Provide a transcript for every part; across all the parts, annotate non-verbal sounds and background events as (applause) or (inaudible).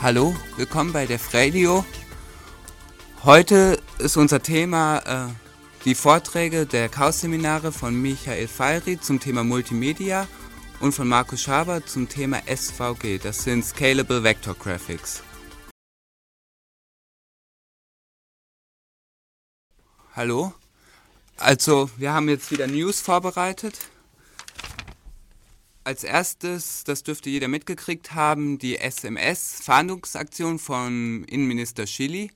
Hallo, willkommen bei der Radio. Heute ist unser Thema äh, die Vorträge der Chaos-Seminare von Michael Feyri zum Thema Multimedia und von Markus Schaber zum Thema SVG, das sind Scalable Vector Graphics. Hallo, also wir haben jetzt wieder News vorbereitet als erstes, das dürfte jeder mitgekriegt haben, die SMS-Fahndungsaktion von Innenminister Schilly.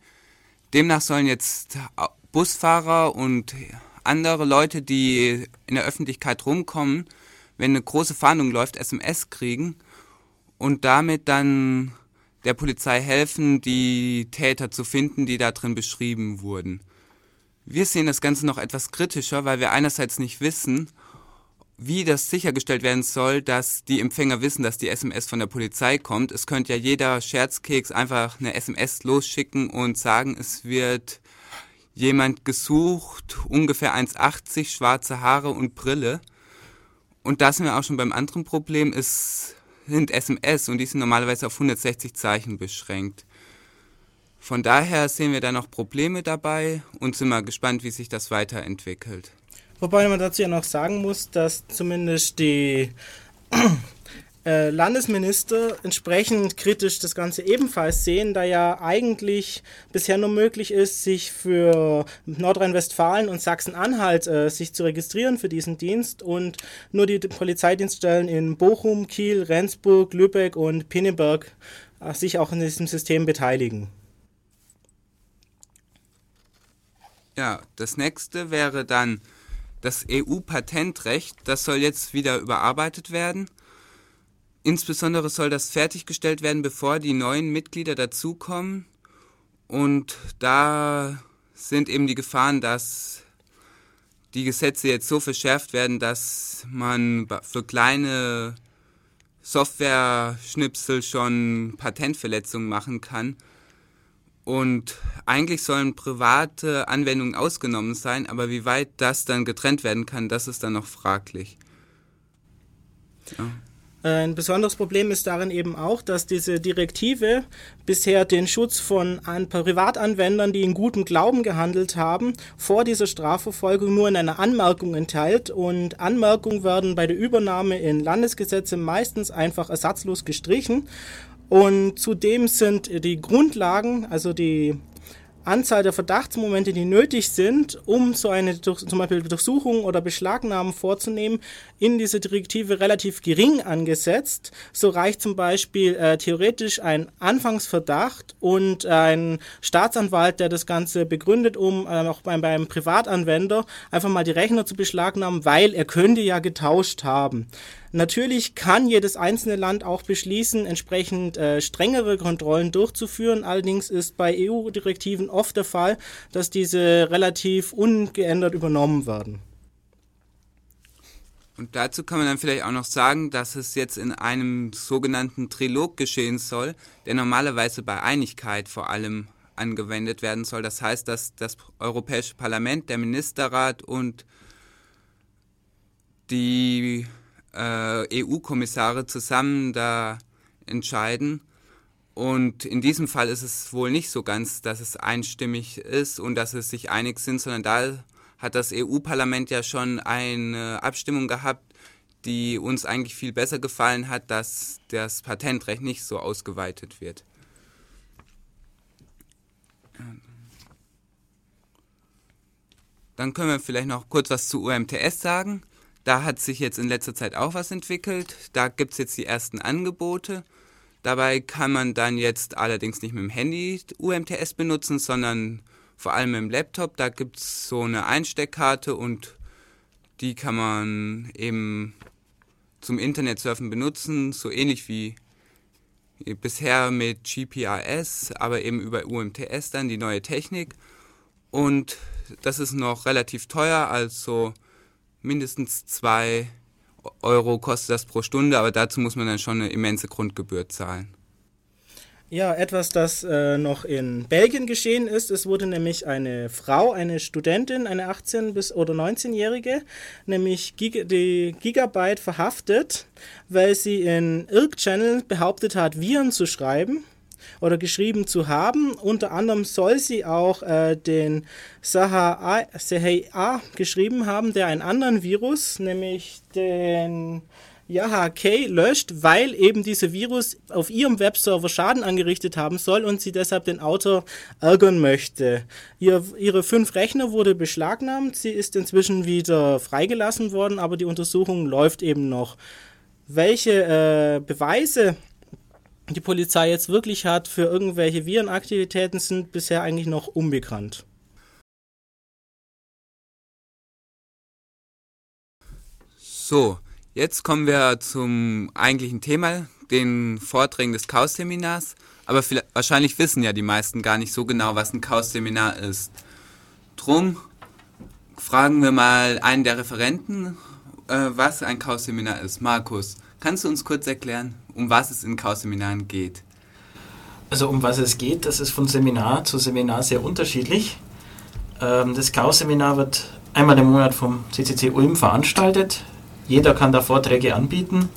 Demnach sollen jetzt Busfahrer und andere Leute, die in der Öffentlichkeit rumkommen, wenn eine große Fahndung läuft, SMS kriegen und damit dann der Polizei helfen, die Täter zu finden, die da drin beschrieben wurden. Wir sehen das Ganze noch etwas kritischer, weil wir einerseits nicht wissen, wie das sichergestellt werden soll, dass die Empfänger wissen, dass die SMS von der Polizei kommt. Es könnte ja jeder Scherzkeks einfach eine SMS losschicken und sagen, es wird jemand gesucht, ungefähr 1,80, schwarze Haare und Brille. Und da sind wir auch schon beim anderen Problem, es sind SMS und die sind normalerweise auf 160 Zeichen beschränkt. Von daher sehen wir da noch Probleme dabei und sind mal gespannt, wie sich das weiterentwickelt. Wobei man dazu ja noch sagen muss, dass zumindest die (clears throat) äh, Landesminister entsprechend kritisch das Ganze ebenfalls sehen, da ja eigentlich bisher nur möglich ist, sich für Nordrhein-Westfalen und Sachsen-Anhalt äh, sich zu registrieren für diesen Dienst und nur die Polizeidienststellen in Bochum, Kiel, Rendsburg, Lübeck und Pinneberg äh, sich auch in diesem System beteiligen. Ja, das nächste wäre dann das EU-Patentrecht, das soll jetzt wieder überarbeitet werden. Insbesondere soll das fertiggestellt werden, bevor die neuen Mitglieder dazukommen. Und da sind eben die Gefahren, dass die Gesetze jetzt so verschärft werden, dass man für kleine Software-Schnipsel schon Patentverletzungen machen kann. Und eigentlich sollen private Anwendungen ausgenommen sein, aber wie weit das dann getrennt werden kann, das ist dann noch fraglich. Ja. Ein besonderes Problem ist darin eben auch, dass diese Direktive bisher den Schutz von Privatanwendern, die in gutem Glauben gehandelt haben, vor dieser Strafverfolgung nur in einer Anmerkung enthält. Und Anmerkungen werden bei der Übernahme in Landesgesetze meistens einfach ersatzlos gestrichen. Und zudem sind die Grundlagen, also die Anzahl der Verdachtsmomente, die nötig sind, um so eine zum Beispiel Durchsuchung oder Beschlagnahmen vorzunehmen, in dieser Direktive relativ gering angesetzt. So reicht zum Beispiel äh, theoretisch ein Anfangsverdacht und ein Staatsanwalt, der das Ganze begründet, um äh, auch beim, beim Privatanwender einfach mal die Rechner zu beschlagnahmen, weil er könnte ja getauscht haben. Natürlich kann jedes einzelne Land auch beschließen, entsprechend äh, strengere Kontrollen durchzuführen. Allerdings ist bei EU-Direktiven oft der Fall, dass diese relativ ungeändert übernommen werden. Und dazu kann man dann vielleicht auch noch sagen, dass es jetzt in einem sogenannten Trilog geschehen soll, der normalerweise bei Einigkeit vor allem angewendet werden soll. Das heißt, dass das Europäische Parlament, der Ministerrat und die äh, EU-Kommissare zusammen da entscheiden. Und in diesem Fall ist es wohl nicht so ganz, dass es einstimmig ist und dass es sich einig sind, sondern da hat das EU-Parlament ja schon eine Abstimmung gehabt, die uns eigentlich viel besser gefallen hat, dass das Patentrecht nicht so ausgeweitet wird. Dann können wir vielleicht noch kurz was zu UMTS sagen. Da hat sich jetzt in letzter Zeit auch was entwickelt. Da gibt es jetzt die ersten Angebote. Dabei kann man dann jetzt allerdings nicht mit dem Handy UMTS benutzen, sondern vor allem im Laptop. Da gibt es so eine Einsteckkarte und die kann man eben zum Internetsurfen benutzen, so ähnlich wie bisher mit GPRS, aber eben über UMTS dann die neue Technik. Und das ist noch relativ teuer, also mindestens zwei Euro kostet das pro Stunde, aber dazu muss man dann schon eine immense Grundgebühr zahlen. Ja, etwas, das äh, noch in Belgien geschehen ist. Es wurde nämlich eine Frau, eine Studentin, eine 18- bis oder 19-Jährige, nämlich Giga, die Gigabyte verhaftet, weil sie in Irk Channel behauptet hat, Viren zu schreiben oder geschrieben zu haben. Unter anderem soll sie auch äh, den Saha A geschrieben haben, der einen anderen Virus, nämlich den YahaK löscht, weil eben dieser Virus auf ihrem Webserver Schaden angerichtet haben soll und sie deshalb den Autor ärgern möchte. Ihr, ihre fünf Rechner wurde beschlagnahmt, sie ist inzwischen wieder freigelassen worden, aber die Untersuchung läuft eben noch. Welche äh, Beweise die Polizei jetzt wirklich hat für irgendwelche Virenaktivitäten, sind bisher eigentlich noch unbekannt. So, jetzt kommen wir zum eigentlichen Thema, den Vorträgen des Chaos-Seminars. Aber wahrscheinlich wissen ja die meisten gar nicht so genau, was ein Chaos-Seminar ist. Drum fragen wir mal einen der Referenten, äh, was ein Chaos-Seminar ist. Markus, kannst du uns kurz erklären? Um was es in Chaos-Seminaren geht? Also um was es geht, das ist von Seminar zu Seminar sehr unterschiedlich. Ähm, das Chaos-Seminar wird einmal im Monat vom CCC Ulm veranstaltet. Jeder kann da Vorträge anbieten.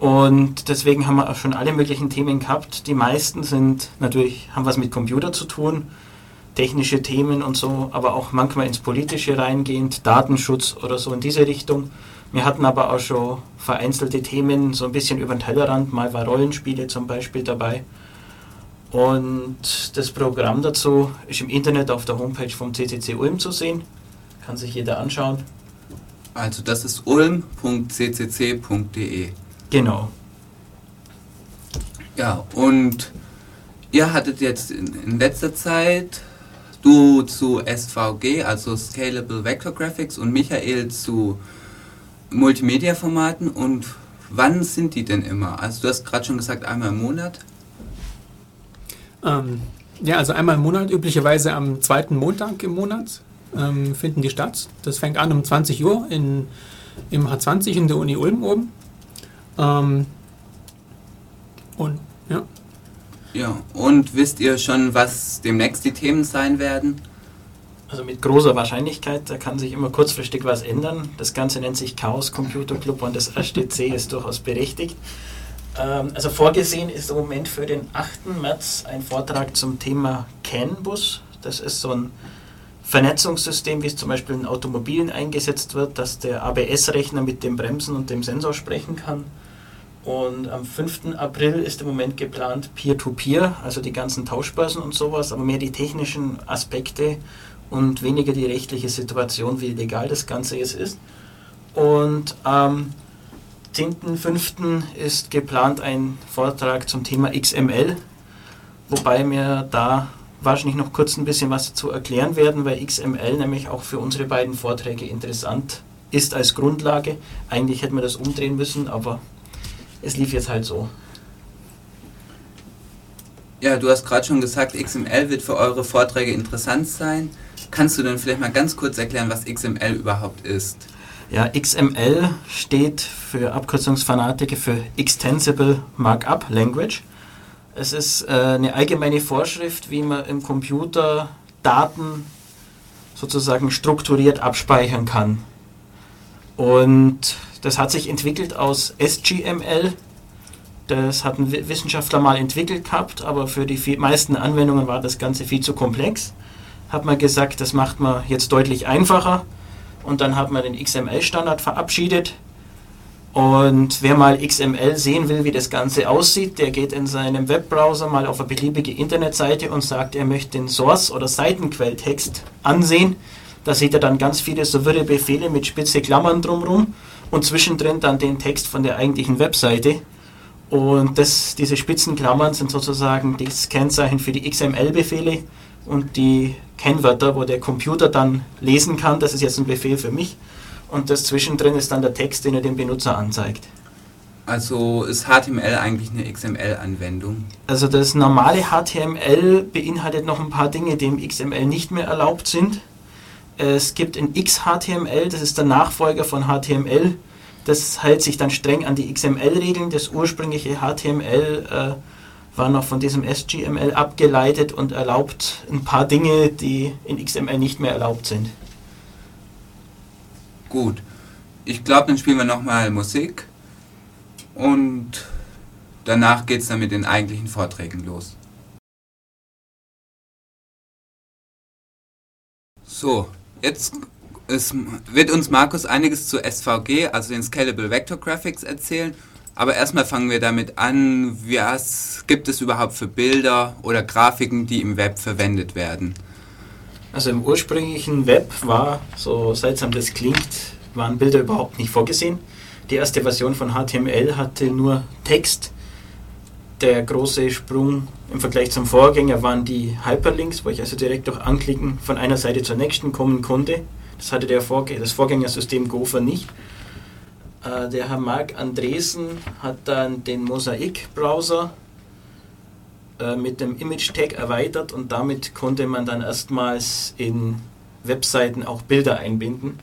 Und deswegen haben wir auch schon alle möglichen Themen gehabt. Die meisten sind natürlich, haben was mit Computer zu tun, technische Themen und so, aber auch manchmal ins Politische reingehend, Datenschutz oder so in diese Richtung. Wir hatten aber auch schon vereinzelte Themen, so ein bisschen über den Tellerrand. Mal war Rollenspiele zum Beispiel dabei. Und das Programm dazu ist im Internet auf der Homepage vom CCC Ulm zu sehen. Kann sich jeder anschauen. Also das ist ulm.ccc.de. Genau. Ja, und ihr hattet jetzt in, in letzter Zeit, du zu SVG, also Scalable Vector Graphics und Michael zu Multimedia-Formaten und wann sind die denn immer? Also du hast gerade schon gesagt, einmal im Monat. Ähm, ja, also einmal im Monat, üblicherweise am zweiten Montag im Monat ähm, finden die statt. Das fängt an um 20 Uhr in, im H20 in der Uni Ulm oben. Ähm, und ja. Ja, und wisst ihr schon, was demnächst die Themen sein werden? Also mit großer Wahrscheinlichkeit, da kann sich immer kurzfristig was ändern. Das Ganze nennt sich Chaos Computer Club und das HTC (laughs) ist durchaus berechtigt. Ähm, also vorgesehen ist im Moment für den 8. März ein Vortrag zum Thema CAN-Bus. Das ist so ein Vernetzungssystem, wie es zum Beispiel in Automobilen eingesetzt wird, dass der ABS-Rechner mit dem Bremsen und dem Sensor sprechen kann. Und am 5. April ist im Moment geplant Peer-to-Peer, -Peer, also die ganzen Tauschbörsen und sowas, aber mehr die technischen Aspekte und weniger die rechtliche Situation, wie legal das Ganze jetzt ist. Und am 10.05. ist geplant ein Vortrag zum Thema XML, wobei wir da wahrscheinlich noch kurz ein bisschen was dazu erklären werden, weil XML nämlich auch für unsere beiden Vorträge interessant ist als Grundlage. Eigentlich hätten wir das umdrehen müssen, aber es lief jetzt halt so. Ja, du hast gerade schon gesagt, XML wird für eure Vorträge interessant sein. Kannst du denn vielleicht mal ganz kurz erklären, was XML überhaupt ist? Ja, XML steht für Abkürzungsfanatiker für Extensible Markup Language. Es ist äh, eine allgemeine Vorschrift, wie man im Computer Daten sozusagen strukturiert abspeichern kann. Und das hat sich entwickelt aus SGML. Das hat ein Wissenschaftler mal entwickelt gehabt, aber für die meisten Anwendungen war das Ganze viel zu komplex hat man gesagt, das macht man jetzt deutlich einfacher. Und dann hat man den XML-Standard verabschiedet. Und wer mal XML sehen will, wie das Ganze aussieht, der geht in seinem Webbrowser mal auf eine beliebige Internetseite und sagt, er möchte den Source- oder Seitenquelltext ansehen. Da sieht er dann ganz viele so wirre Befehle mit spitze Klammern drumherum und zwischendrin dann den Text von der eigentlichen Webseite. Und das, diese spitzen Klammern sind sozusagen das Kennzeichen für die XML-Befehle und die Kennwörter, wo der Computer dann lesen kann, das ist jetzt ein Befehl für mich und das zwischendrin ist dann der Text, den er dem Benutzer anzeigt. Also ist HTML eigentlich eine XML-Anwendung? Also das normale HTML beinhaltet noch ein paar Dinge, die im XML nicht mehr erlaubt sind. Es gibt in XHTML, das ist der Nachfolger von HTML, das hält sich dann streng an die XML-Regeln. Das ursprüngliche HTML äh, war noch von diesem SGML abgeleitet und erlaubt ein paar Dinge, die in XML nicht mehr erlaubt sind. Gut. Ich glaube, dann spielen wir nochmal Musik. Und danach geht es dann mit den eigentlichen Vorträgen los. So, jetzt ist, wird uns Markus einiges zu SVG, also den Scalable Vector Graphics, erzählen. Aber erstmal fangen wir damit an, was gibt es überhaupt für Bilder oder Grafiken, die im Web verwendet werden? Also im ursprünglichen Web war, so seltsam das klingt, waren Bilder überhaupt nicht vorgesehen. Die erste Version von HTML hatte nur Text. Der große Sprung im Vergleich zum Vorgänger waren die Hyperlinks, wo ich also direkt durch Anklicken von einer Seite zur nächsten kommen konnte. Das hatte der Vorgänger, das Vorgängersystem Gopher nicht. Äh, der Herr Marc Andresen hat dann den Mosaic-Browser äh, mit dem Image-Tag erweitert und damit konnte man dann erstmals in Webseiten auch Bilder einbinden.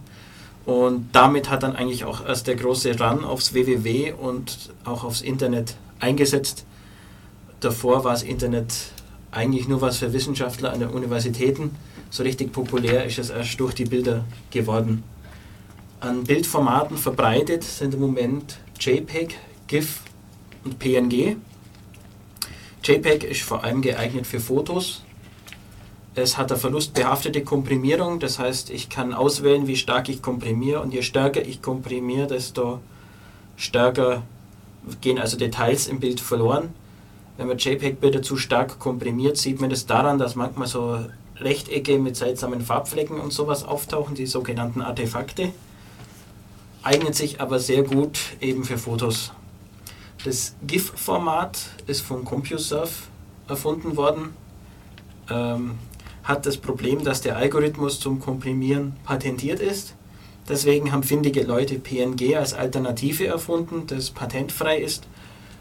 Und damit hat dann eigentlich auch erst der große Run aufs www und auch aufs Internet eingesetzt. Davor war das Internet eigentlich nur was für Wissenschaftler an den Universitäten. So richtig populär ist es erst durch die Bilder geworden. An Bildformaten verbreitet sind im Moment JPEG, GIF und PNG. JPEG ist vor allem geeignet für Fotos. Es hat eine verlustbehaftete Komprimierung, das heißt, ich kann auswählen, wie stark ich komprimiere und je stärker ich komprimiere, desto stärker gehen also Details im Bild verloren. Wenn man JPEG-Bilder zu stark komprimiert, sieht man das daran, dass manchmal so Rechtecke mit seltsamen Farbflecken und sowas auftauchen, die sogenannten Artefakte. Eignet sich aber sehr gut eben für Fotos. Das GIF-Format ist von CompuServe erfunden worden. Ähm, hat das Problem, dass der Algorithmus zum Komprimieren patentiert ist. Deswegen haben findige Leute PNG als Alternative erfunden, das patentfrei ist,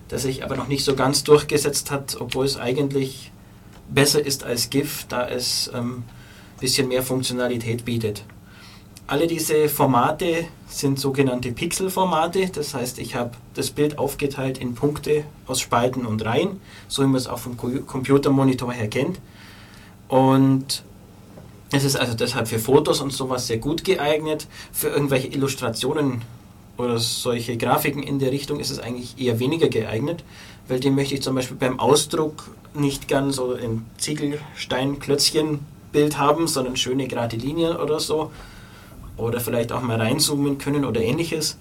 das sich aber noch nicht so ganz durchgesetzt hat, obwohl es eigentlich besser ist als GIF, da es ein ähm, bisschen mehr Funktionalität bietet. Alle diese Formate sind sogenannte Pixelformate, das heißt, ich habe das Bild aufgeteilt in Punkte aus Spalten und Reihen, so wie man es auch vom Computermonitor her kennt. Und es ist also deshalb für Fotos und sowas sehr gut geeignet. Für irgendwelche Illustrationen oder solche Grafiken in der Richtung ist es eigentlich eher weniger geeignet, weil die möchte ich zum Beispiel beim Ausdruck nicht ganz so ein Ziegelsteinklötzchen-Bild haben, sondern schöne gerade Linien oder so oder vielleicht auch mal reinzoomen können oder ähnliches.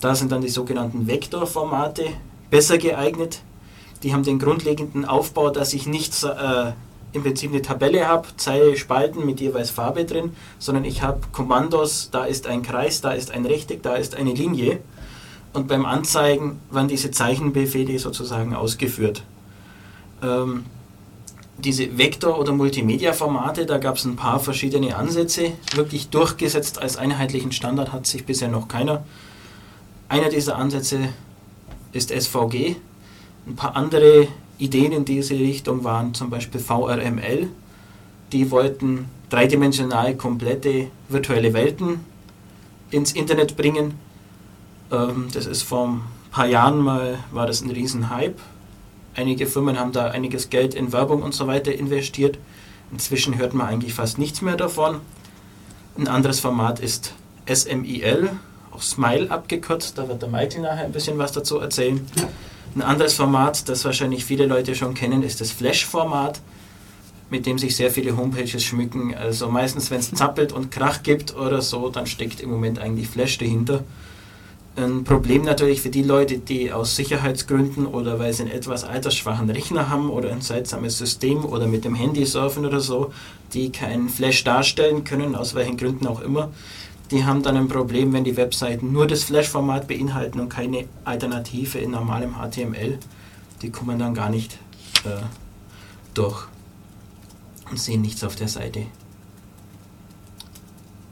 Da sind dann die sogenannten Vektorformate besser geeignet. Die haben den grundlegenden Aufbau, dass ich nicht äh, im Prinzip eine Tabelle habe, Zeile, Spalten mit jeweils Farbe drin, sondern ich habe Kommandos, da ist ein Kreis, da ist ein Rechteck, da ist eine Linie. Und beim Anzeigen werden diese Zeichenbefehle sozusagen ausgeführt. Ähm, diese Vektor- oder Multimedia-Formate, da gab es ein paar verschiedene Ansätze. Wirklich durchgesetzt als einheitlichen Standard hat sich bisher noch keiner. Einer dieser Ansätze ist SVG. Ein paar andere Ideen in diese Richtung waren zum Beispiel VRML. Die wollten dreidimensional komplette virtuelle Welten ins Internet bringen. Ähm, das ist vor ein paar Jahren mal, war das ein Riesenhype Einige Firmen haben da einiges Geld in Werbung und so weiter investiert. Inzwischen hört man eigentlich fast nichts mehr davon. Ein anderes Format ist SMIL, auch Smile abgekürzt. Da wird der Michael nachher ein bisschen was dazu erzählen. Ein anderes Format, das wahrscheinlich viele Leute schon kennen, ist das Flash-Format, mit dem sich sehr viele Homepages schmücken. Also meistens, wenn es zappelt und Krach gibt oder so, dann steckt im Moment eigentlich Flash dahinter ein Problem natürlich für die Leute, die aus Sicherheitsgründen oder weil sie einen etwas altersschwachen Rechner haben oder ein seltsames System oder mit dem Handy surfen oder so, die keinen Flash darstellen können, aus welchen Gründen auch immer. Die haben dann ein Problem, wenn die Webseiten nur das Flash-Format beinhalten und keine Alternative in normalem HTML. Die kommen dann gar nicht äh, durch und sehen nichts auf der Seite.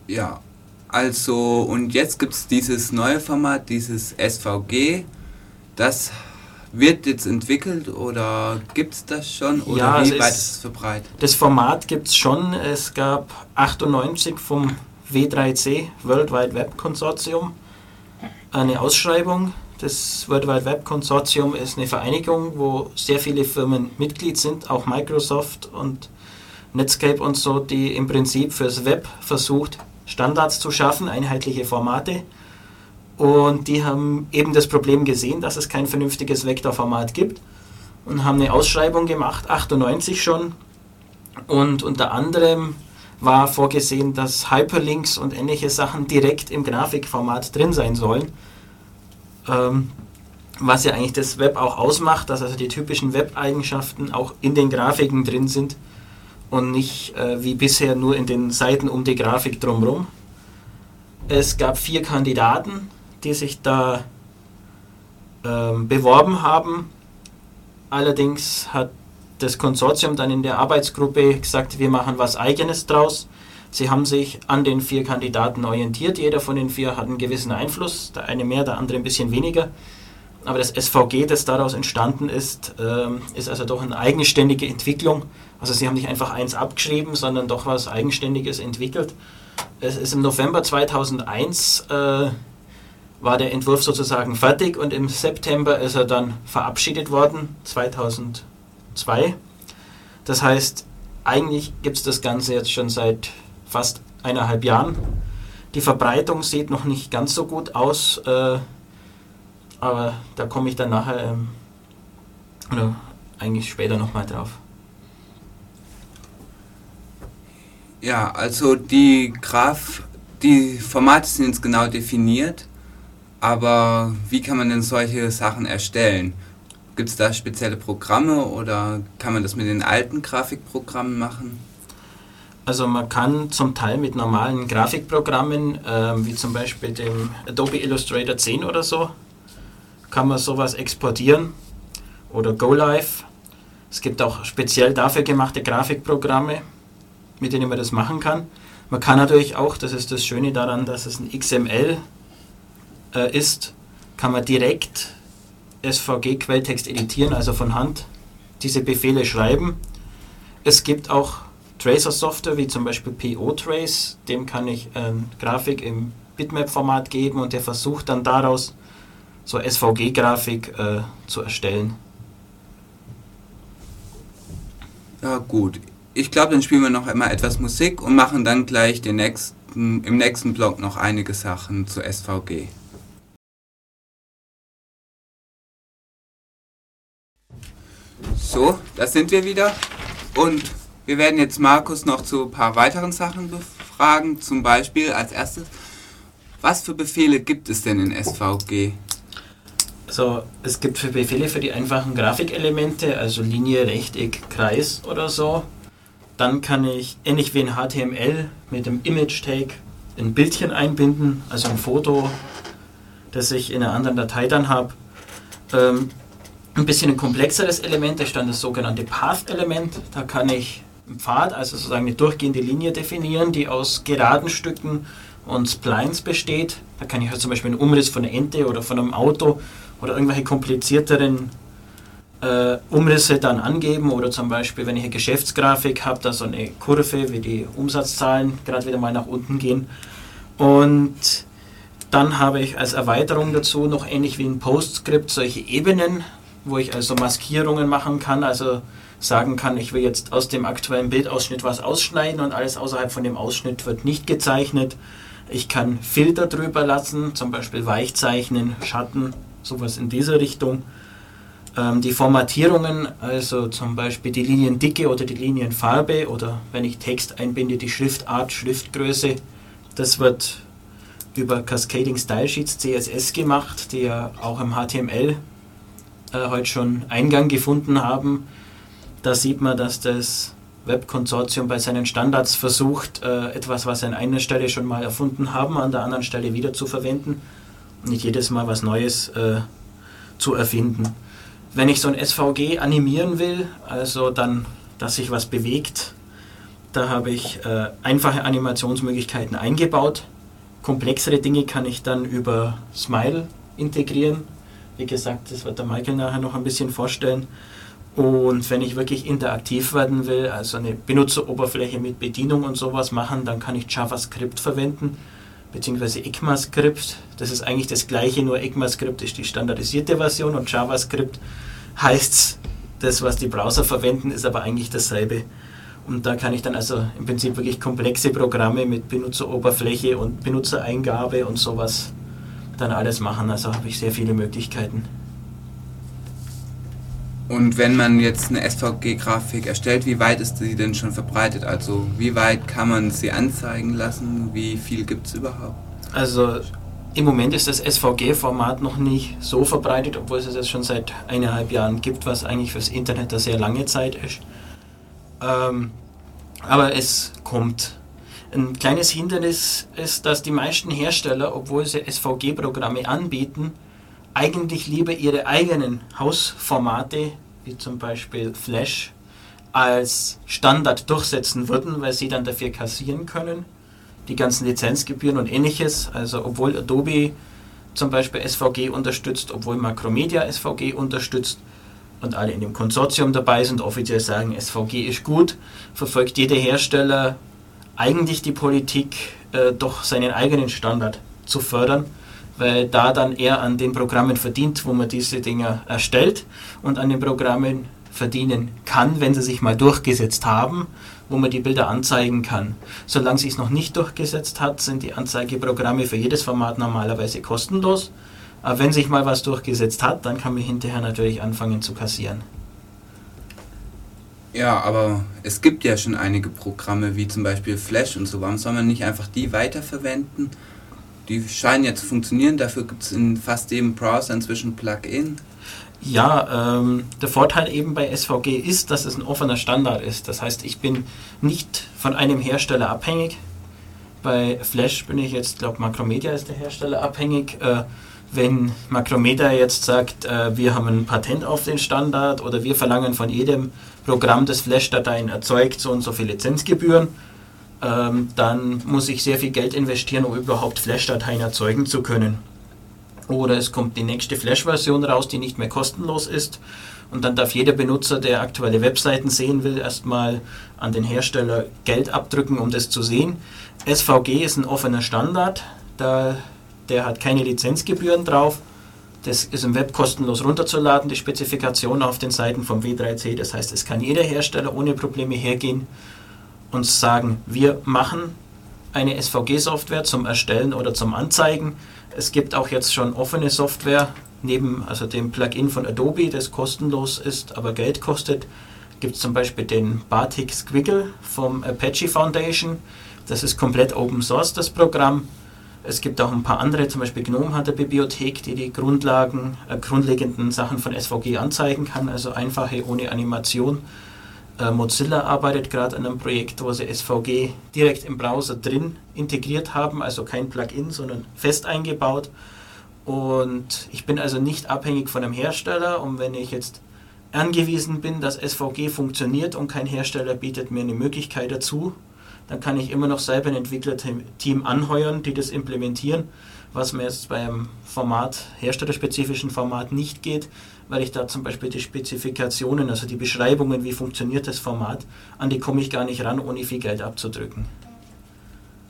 Ja, also, und jetzt gibt es dieses neue Format, dieses SVG. Das wird jetzt entwickelt oder gibt es das schon? Oder ja, wie weit ist es verbreitet? Das Format gibt es schon. Es gab 98 vom W3C, World Wide Web Consortium, eine Ausschreibung. Das World Wide Web Consortium ist eine Vereinigung, wo sehr viele Firmen Mitglied sind, auch Microsoft und Netscape und so, die im Prinzip fürs Web versucht, Standards zu schaffen, einheitliche Formate. Und die haben eben das Problem gesehen, dass es kein vernünftiges Vektorformat gibt und haben eine Ausschreibung gemacht, 98 schon. Und unter anderem war vorgesehen, dass Hyperlinks und ähnliche Sachen direkt im Grafikformat drin sein sollen. Ähm, was ja eigentlich das Web auch ausmacht, dass also die typischen Web-Eigenschaften auch in den Grafiken drin sind und nicht äh, wie bisher nur in den Seiten um die Grafik drumherum. Es gab vier Kandidaten, die sich da ähm, beworben haben. Allerdings hat das Konsortium dann in der Arbeitsgruppe gesagt, wir machen was eigenes draus. Sie haben sich an den vier Kandidaten orientiert. Jeder von den vier hat einen gewissen Einfluss, der eine mehr, der andere ein bisschen weniger. Aber das SVG, das daraus entstanden ist, ähm, ist also doch eine eigenständige Entwicklung. Also sie haben nicht einfach eins abgeschrieben, sondern doch was Eigenständiges entwickelt. Es ist im November 2001 äh, war der Entwurf sozusagen fertig und im September ist er dann verabschiedet worden, 2002. Das heißt, eigentlich gibt es das Ganze jetzt schon seit fast eineinhalb Jahren. Die Verbreitung sieht noch nicht ganz so gut aus. Äh, aber da komme ich dann nachher ähm, oder eigentlich später nochmal drauf. Ja, also die Graph, die Formate sind jetzt genau definiert, aber wie kann man denn solche Sachen erstellen? Gibt es da spezielle Programme oder kann man das mit den alten Grafikprogrammen machen? Also man kann zum Teil mit normalen Grafikprogrammen, äh, wie zum Beispiel dem Adobe Illustrator 10 oder so, kann man sowas exportieren oder GoLive. Es gibt auch speziell dafür gemachte Grafikprogramme, mit denen man das machen kann. Man kann natürlich auch, das ist das Schöne daran, dass es ein XML äh, ist, kann man direkt SVG-Quelltext editieren, also von Hand diese Befehle schreiben. Es gibt auch Tracer-Software, wie zum Beispiel PO-Trace, dem kann ich äh, Grafik im Bitmap-Format geben und der versucht dann daraus so SVG-Grafik äh, zu erstellen. Ja gut, ich glaube, dann spielen wir noch einmal etwas Musik und machen dann gleich den nächsten, im nächsten Blog noch einige Sachen zu SVG. So, da sind wir wieder und wir werden jetzt Markus noch zu ein paar weiteren Sachen befragen. Zum Beispiel als erstes, was für Befehle gibt es denn in SVG? So, es gibt für Befehle für die einfachen Grafikelemente, also Linie, Rechteck, Kreis oder so. Dann kann ich ähnlich wie in HTML mit dem Image-Tag ein Bildchen einbinden, also ein Foto, das ich in einer anderen Datei dann habe. Ähm, ein bisschen ein komplexeres Element ist dann das sogenannte Path-Element. Da kann ich einen Pfad, also sozusagen eine durchgehende Linie definieren, die aus geraden Stücken und Splines besteht. Da kann ich halt zum Beispiel einen Umriss von einer Ente oder von einem Auto oder irgendwelche komplizierteren äh, Umrisse dann angeben oder zum Beispiel, wenn ich eine Geschäftsgrafik habe, da so eine Kurve, wie die Umsatzzahlen gerade wieder mal nach unten gehen. Und dann habe ich als Erweiterung dazu noch ähnlich wie ein Postscript solche Ebenen, wo ich also Maskierungen machen kann, also sagen kann, ich will jetzt aus dem aktuellen Bildausschnitt was ausschneiden und alles außerhalb von dem Ausschnitt wird nicht gezeichnet. Ich kann Filter drüber lassen, zum Beispiel Weichzeichnen, Schatten, sowas in dieser Richtung. Ähm, die Formatierungen, also zum Beispiel die Liniendicke oder die Linienfarbe oder wenn ich Text einbinde, die Schriftart, Schriftgröße, das wird über Cascading Style Sheets CSS gemacht, die ja auch im HTML äh, heute schon Eingang gefunden haben. Da sieht man, dass das Webkonsortium bei seinen Standards versucht, äh, etwas, was sie an einer Stelle schon mal erfunden haben, an der anderen Stelle wieder zu verwenden nicht jedes Mal was Neues äh, zu erfinden. Wenn ich so ein SVG animieren will, also dann, dass sich was bewegt, da habe ich äh, einfache Animationsmöglichkeiten eingebaut. Komplexere Dinge kann ich dann über Smile integrieren. Wie gesagt, das wird der Michael nachher noch ein bisschen vorstellen. Und wenn ich wirklich interaktiv werden will, also eine Benutzeroberfläche mit Bedienung und sowas machen, dann kann ich JavaScript verwenden beziehungsweise ECMAScript. Das ist eigentlich das gleiche, nur ECMAScript ist die standardisierte Version und JavaScript heißt das, was die Browser verwenden, ist aber eigentlich dasselbe. Und da kann ich dann also im Prinzip wirklich komplexe Programme mit Benutzeroberfläche und Benutzereingabe und sowas dann alles machen. Also habe ich sehr viele Möglichkeiten. Und wenn man jetzt eine SVG-Grafik erstellt, wie weit ist sie denn schon verbreitet? Also wie weit kann man sie anzeigen lassen? Wie viel gibt es überhaupt? Also im Moment ist das SVG-Format noch nicht so verbreitet, obwohl es es schon seit eineinhalb Jahren gibt, was eigentlich fürs Internet eine sehr lange Zeit ist. Ähm, aber es kommt. Ein kleines Hindernis ist, dass die meisten Hersteller, obwohl sie SVG-Programme anbieten, eigentlich lieber ihre eigenen Hausformate, wie zum Beispiel Flash, als Standard durchsetzen würden, weil sie dann dafür kassieren können. Die ganzen Lizenzgebühren und ähnliches. Also obwohl Adobe zum Beispiel SVG unterstützt, obwohl Macromedia SVG unterstützt und alle in dem Konsortium dabei sind, offiziell sagen, SVG ist gut, verfolgt jeder Hersteller eigentlich die Politik, äh, doch seinen eigenen Standard zu fördern weil da dann er an den Programmen verdient, wo man diese Dinger erstellt und an den Programmen verdienen kann, wenn sie sich mal durchgesetzt haben, wo man die Bilder anzeigen kann. Solange sich es noch nicht durchgesetzt hat, sind die Anzeigeprogramme für jedes Format normalerweise kostenlos. Aber wenn sich mal was durchgesetzt hat, dann kann man hinterher natürlich anfangen zu kassieren. Ja, aber es gibt ja schon einige Programme wie zum Beispiel Flash und so. Warum soll man nicht einfach die weiterverwenden? Die scheinen ja zu funktionieren. Dafür gibt es in fast jedem Browser inzwischen Plugin. Ja, ähm, der Vorteil eben bei SVG ist, dass es ein offener Standard ist. Das heißt, ich bin nicht von einem Hersteller abhängig. Bei Flash bin ich jetzt, glaube Macromedia ist der Hersteller abhängig. Äh, wenn Macromedia jetzt sagt, äh, wir haben ein Patent auf den Standard oder wir verlangen von jedem Programm, das Flash-Dateien erzeugt, so und so viele Lizenzgebühren, ähm, dann muss ich sehr viel Geld investieren, um überhaupt Flash-Dateien erzeugen zu können. Oder es kommt die nächste Flash-Version raus, die nicht mehr kostenlos ist. Und dann darf jeder Benutzer, der aktuelle Webseiten sehen will, erstmal an den Hersteller Geld abdrücken, um das zu sehen. SVG ist ein offener Standard, da, der hat keine Lizenzgebühren drauf. Das ist im Web kostenlos runterzuladen, die Spezifikation auf den Seiten vom W3C. Das heißt, es kann jeder Hersteller ohne Probleme hergehen und sagen, wir machen eine SVG-Software zum Erstellen oder zum Anzeigen. Es gibt auch jetzt schon offene Software, neben also dem Plugin von Adobe, das kostenlos ist, aber Geld kostet, gibt es zum Beispiel den Batik Squiggle vom Apache Foundation. Das ist komplett Open Source, das Programm. Es gibt auch ein paar andere, zum Beispiel GNOME hat eine Bibliothek, die die Grundlagen, äh, grundlegenden Sachen von SVG anzeigen kann, also einfache ohne Animation äh, Mozilla arbeitet gerade an einem Projekt, wo sie SVG direkt im Browser drin integriert haben, also kein Plugin, sondern fest eingebaut. Und ich bin also nicht abhängig von einem Hersteller. Und wenn ich jetzt angewiesen bin, dass SVG funktioniert und kein Hersteller bietet mir eine Möglichkeit dazu, dann kann ich immer noch selber ein Entwicklerteam anheuern, die das implementieren, was mir jetzt beim Format, herstellerspezifischen Format nicht geht, weil ich da zum Beispiel die Spezifikationen, also die Beschreibungen, wie funktioniert das Format, an die komme ich gar nicht ran, ohne viel Geld abzudrücken.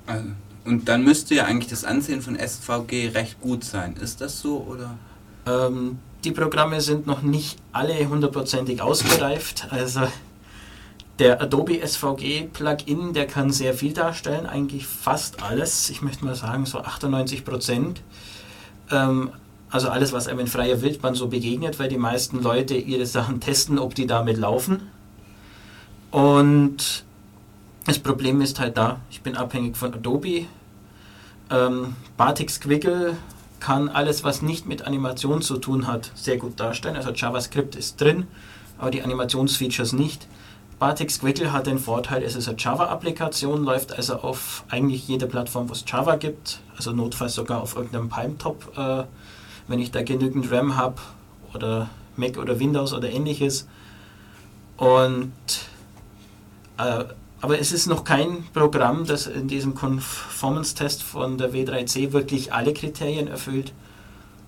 Also, und dann müsste ja eigentlich das Ansehen von SVG recht gut sein. Ist das so oder? Ähm, die Programme sind noch nicht alle hundertprozentig ausgereift. Also der Adobe SVG Plugin, der kann sehr viel darstellen, eigentlich fast alles. Ich möchte mal sagen so 98 Prozent. Ähm, also alles, was einem in freier Wildbahn so begegnet, weil die meisten Leute ihre Sachen testen, ob die damit laufen. Und das Problem ist halt da, ich bin abhängig von Adobe. Ähm, Batik Squiggle kann alles, was nicht mit Animation zu tun hat, sehr gut darstellen. Also JavaScript ist drin, aber die Animationsfeatures nicht. Batik Squiggle hat den Vorteil, es ist eine Java-Applikation, läuft also auf eigentlich jeder Plattform, wo es Java gibt, also notfalls sogar auf irgendeinem Palm-Top. Äh, wenn ich da genügend RAM habe oder Mac oder Windows oder ähnliches. Und äh, aber es ist noch kein Programm, das in diesem Conformance-Test von der W3C wirklich alle Kriterien erfüllt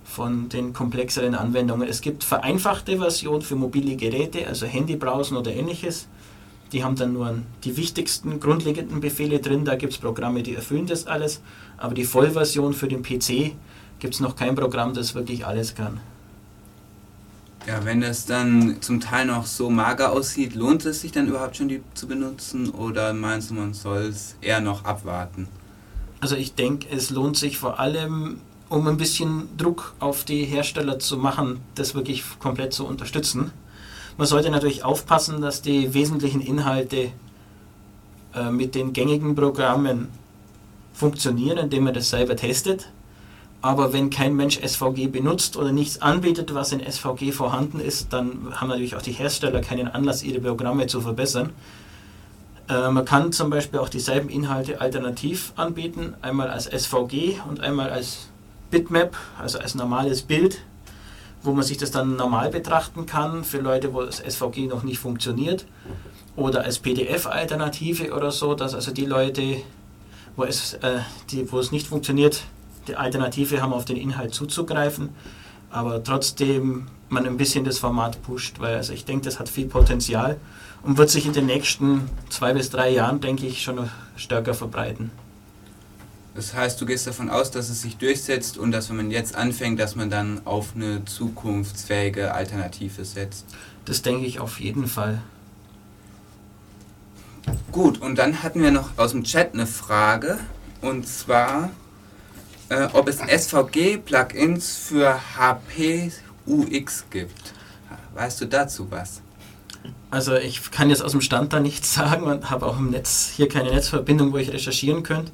von den komplexeren Anwendungen. Es gibt vereinfachte Versionen für mobile Geräte, also Handybrowsen oder ähnliches. Die haben dann nur die wichtigsten grundlegenden Befehle drin. Da gibt es Programme, die erfüllen das alles. Aber die Vollversion für den PC gibt es noch kein Programm, das wirklich alles kann. Ja, wenn das dann zum Teil noch so mager aussieht, lohnt es sich dann überhaupt schon, die zu benutzen? Oder meinst du, man soll es eher noch abwarten? Also ich denke, es lohnt sich vor allem um ein bisschen Druck auf die Hersteller zu machen, das wirklich komplett zu unterstützen. Man sollte natürlich aufpassen, dass die wesentlichen Inhalte äh, mit den gängigen Programmen funktionieren, indem man das selber testet. Aber wenn kein Mensch SVG benutzt oder nichts anbietet, was in SVG vorhanden ist, dann haben natürlich auch die Hersteller keinen Anlass, ihre Programme zu verbessern. Äh, man kann zum Beispiel auch dieselben Inhalte alternativ anbieten, einmal als SVG und einmal als Bitmap, also als normales Bild, wo man sich das dann normal betrachten kann für Leute, wo das SVG noch nicht funktioniert. Oder als PDF-Alternative oder so, dass also die Leute, wo es, äh, die, wo es nicht funktioniert, die Alternative haben, auf den Inhalt zuzugreifen, aber trotzdem man ein bisschen das Format pusht, weil also ich denke, das hat viel Potenzial und wird sich in den nächsten zwei bis drei Jahren, denke ich, schon noch stärker verbreiten. Das heißt, du gehst davon aus, dass es sich durchsetzt und dass wenn man jetzt anfängt, dass man dann auf eine zukunftsfähige Alternative setzt. Das denke ich auf jeden Fall. Gut, und dann hatten wir noch aus dem Chat eine Frage und zwar, äh, ob es SVG-Plugins für HP UX gibt. Weißt du dazu was? Also ich kann jetzt aus dem Stand da nichts (laughs) sagen und habe auch im Netz hier keine Netzverbindung, wo ich recherchieren könnte.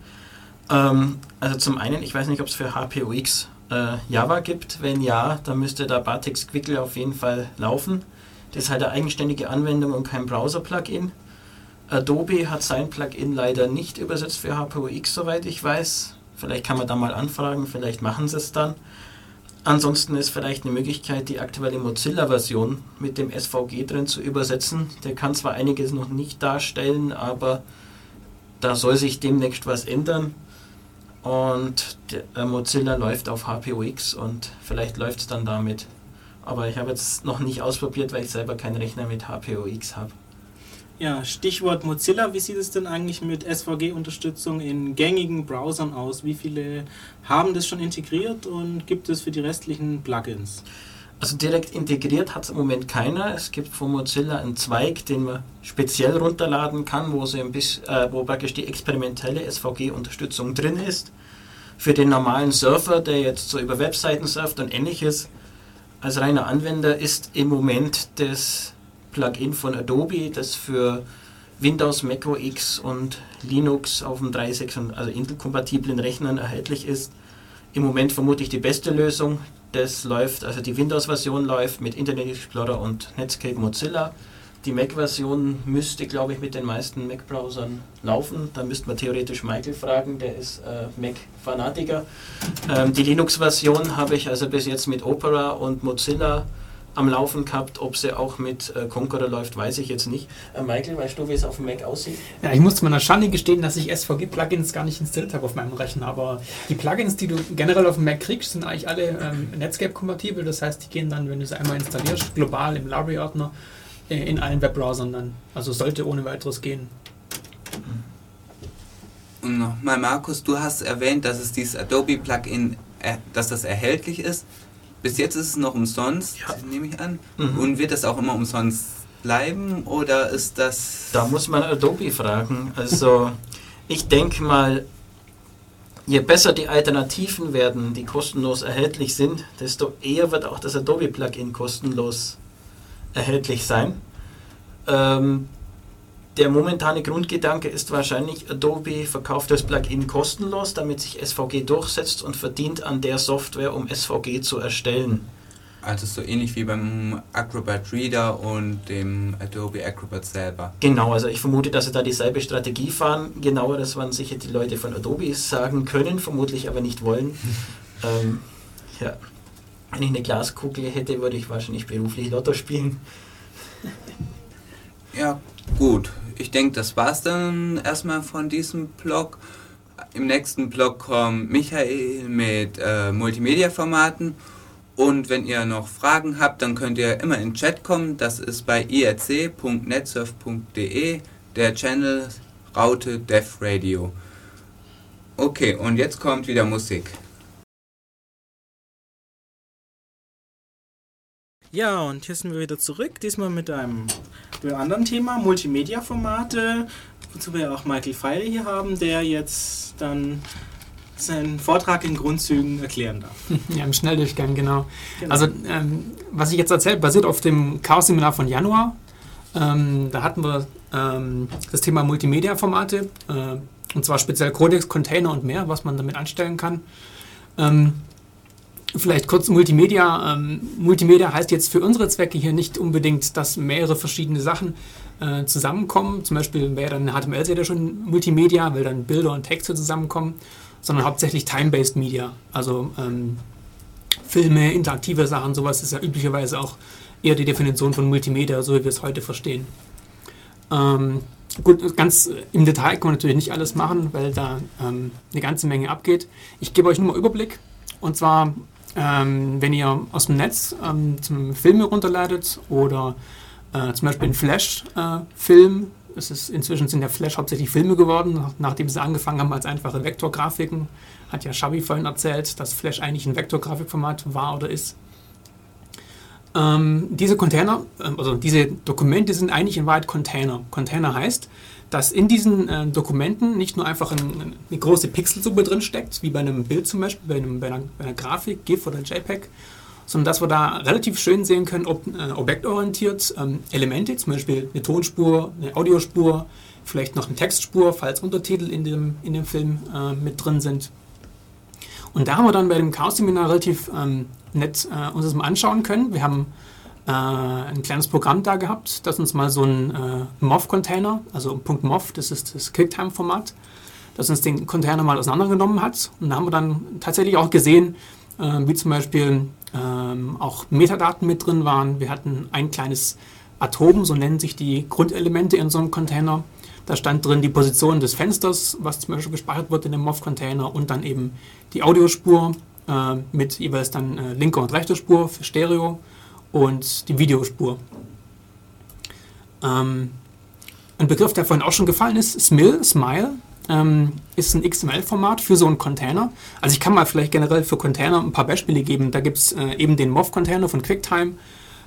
Ähm, also zum einen, ich weiß nicht, ob es für HPUX äh, Java gibt. Wenn ja, dann müsste da Batex Quickle auf jeden Fall laufen. Das ist halt eine eigenständige Anwendung und kein Browser-Plugin. Adobe hat sein Plugin leider nicht übersetzt für HPUX, soweit ich weiß. Vielleicht kann man da mal anfragen, vielleicht machen sie es dann. Ansonsten ist vielleicht eine Möglichkeit, die aktuelle Mozilla-Version mit dem SVG drin zu übersetzen. Der kann zwar einiges noch nicht darstellen, aber da soll sich demnächst was ändern. Und äh, Mozilla läuft auf HPUX und vielleicht läuft es dann damit. Aber ich habe jetzt noch nicht ausprobiert, weil ich selber keinen Rechner mit HPUX habe. Ja, Stichwort Mozilla. Wie sieht es denn eigentlich mit SVG-Unterstützung in gängigen Browsern aus? Wie viele haben das schon integriert und gibt es für die restlichen Plugins? Also direkt integriert hat es im Moment keiner. Es gibt von Mozilla einen Zweig, den man speziell runterladen kann, wo, so ein bisschen, äh, wo praktisch die experimentelle SVG-Unterstützung drin ist. Für den normalen Surfer, der jetzt so über Webseiten surft und ähnliches, als reiner Anwender ist im Moment das Plugin von Adobe, das für Windows, Mac OS und Linux auf dem 3.6, also Intel-kompatiblen Rechnern erhältlich ist. Im Moment vermutlich die beste Lösung. Das läuft, also die Windows-Version läuft mit Internet Explorer und Netscape Mozilla. Die Mac-Version müsste, glaube ich, mit den meisten Mac-Browsern laufen. Da müsste man theoretisch Michael fragen, der ist äh, Mac-Fanatiker. Ähm, die Linux-Version habe ich also bis jetzt mit Opera und Mozilla am Laufen gehabt. Ob sie auch mit äh, Conqueror läuft, weiß ich jetzt nicht. Äh, Michael, weißt du, wie es auf dem Mac aussieht? Ja, ich muss zu meiner Schande gestehen, dass ich SVG-Plugins gar nicht installiert habe auf meinem Rechner. Aber die Plugins, die du generell auf dem Mac kriegst, sind eigentlich alle ähm, Netscape-kompatibel. Das heißt, die gehen dann, wenn du sie einmal installierst, global im Library-Ordner äh, in allen Webbrowsern dann. Also sollte ohne weiteres gehen. Und nochmal, Markus, du hast erwähnt, dass es dieses Adobe-Plugin, äh, dass das erhältlich ist. Bis jetzt ist es noch umsonst, ja. nehme ich an. Mhm. Und wird das auch immer umsonst bleiben oder ist das. Da muss man Adobe fragen. Also, (laughs) ich denke mal, je besser die Alternativen werden, die kostenlos erhältlich sind, desto eher wird auch das Adobe-Plugin kostenlos erhältlich sein. Ähm, der momentane Grundgedanke ist wahrscheinlich, Adobe verkauft das Plugin kostenlos, damit sich SVG durchsetzt und verdient an der Software, um SVG zu erstellen. Also so ähnlich wie beim Acrobat Reader und dem Adobe Acrobat selber. Genau, also ich vermute, dass sie da dieselbe Strategie fahren. Genauer, das werden sicher die Leute von Adobe sagen können, vermutlich aber nicht wollen. (laughs) ähm, ja. Wenn ich eine Glaskugel hätte, würde ich wahrscheinlich beruflich Lotto spielen. (laughs) Ja, gut ich denke, das war's dann erstmal von diesem Blog. Im nächsten Blog kommt Michael mit äh, Multimedia-Formaten. Und wenn ihr noch Fragen habt, dann könnt ihr immer in den Chat kommen. Das ist bei irc.netsurf.de, der Channel Raute Dev Radio. Okay, und jetzt kommt wieder Musik. Ja, und hier sind wir wieder zurück, diesmal mit einem anderen Thema, Multimedia-Formate, wozu wir auch Michael Feile hier haben, der jetzt dann seinen Vortrag in Grundzügen erklären darf. (laughs) Ja, im Schnelldurchgang, genau. genau. Also, ähm, was ich jetzt erzähle, basiert auf dem Chaos-Seminar von Januar. Ähm, da hatten wir ähm, das Thema Multimedia-Formate, äh, und zwar speziell Codex, Container und mehr, was man damit anstellen kann. Vielleicht kurz Multimedia. Ähm, Multimedia heißt jetzt für unsere Zwecke hier nicht unbedingt, dass mehrere verschiedene Sachen äh, zusammenkommen. Zum Beispiel wäre dann HTML-Seite schon Multimedia, weil dann Bilder und Texte zusammenkommen, sondern hauptsächlich Time-Based Media. Also ähm, Filme, interaktive Sachen, sowas ist ja üblicherweise auch eher die Definition von Multimedia, so wie wir es heute verstehen. Ähm, gut, ganz im Detail kann man natürlich nicht alles machen, weil da ähm, eine ganze Menge abgeht. Ich gebe euch nur mal Überblick. Und zwar ähm, wenn ihr aus dem Netz ähm, zum Filme runterladet oder äh, zum Beispiel einen Flash-Film, äh, es ist, inzwischen sind ja Flash hauptsächlich Filme geworden, nach, nachdem sie angefangen haben als einfache Vektorgrafiken. Hat ja Schabi vorhin erzählt, dass Flash eigentlich ein Vektorgrafikformat war oder ist. Ähm, diese Container, äh, also diese Dokumente sind eigentlich in Wahrheit Container. Container heißt, dass in diesen äh, Dokumenten nicht nur einfach ein, eine große Pixelsuppe drin steckt, wie bei einem Bild zum Beispiel, bei, einem, bei, einer, bei einer, Grafik, GIF oder JPEG, sondern dass wir da relativ schön sehen können, ob äh, objektorientiert ähm, Elemente, zum Beispiel eine Tonspur, eine Audiospur, vielleicht noch eine Textspur, falls Untertitel in dem, in dem Film äh, mit drin sind. Und da haben wir dann bei dem Chaos-Seminar relativ ähm, nett äh, uns das mal anschauen können. Wir haben äh, ein kleines Programm da gehabt, das uns mal so ein äh, MOV-Container, also .MOV, das ist das QuickTime-Format, das uns den Container mal auseinandergenommen hat. Und da haben wir dann tatsächlich auch gesehen, äh, wie zum Beispiel ähm, auch Metadaten mit drin waren. Wir hatten ein kleines Atom, so nennen sich die Grundelemente in so einem Container. Da stand drin die Position des Fensters, was zum Beispiel gespeichert wird in dem MOV-Container und dann eben die Audiospur äh, mit jeweils dann äh, linker und rechter Spur für Stereo und die Videospur. Ähm, ein Begriff, der vorhin auch schon gefallen ist, SMIL, Smile, ähm, ist ein XML-Format für so einen Container. Also ich kann mal vielleicht generell für Container ein paar Beispiele geben. Da gibt es äh, eben den MOV-Container von QuickTime.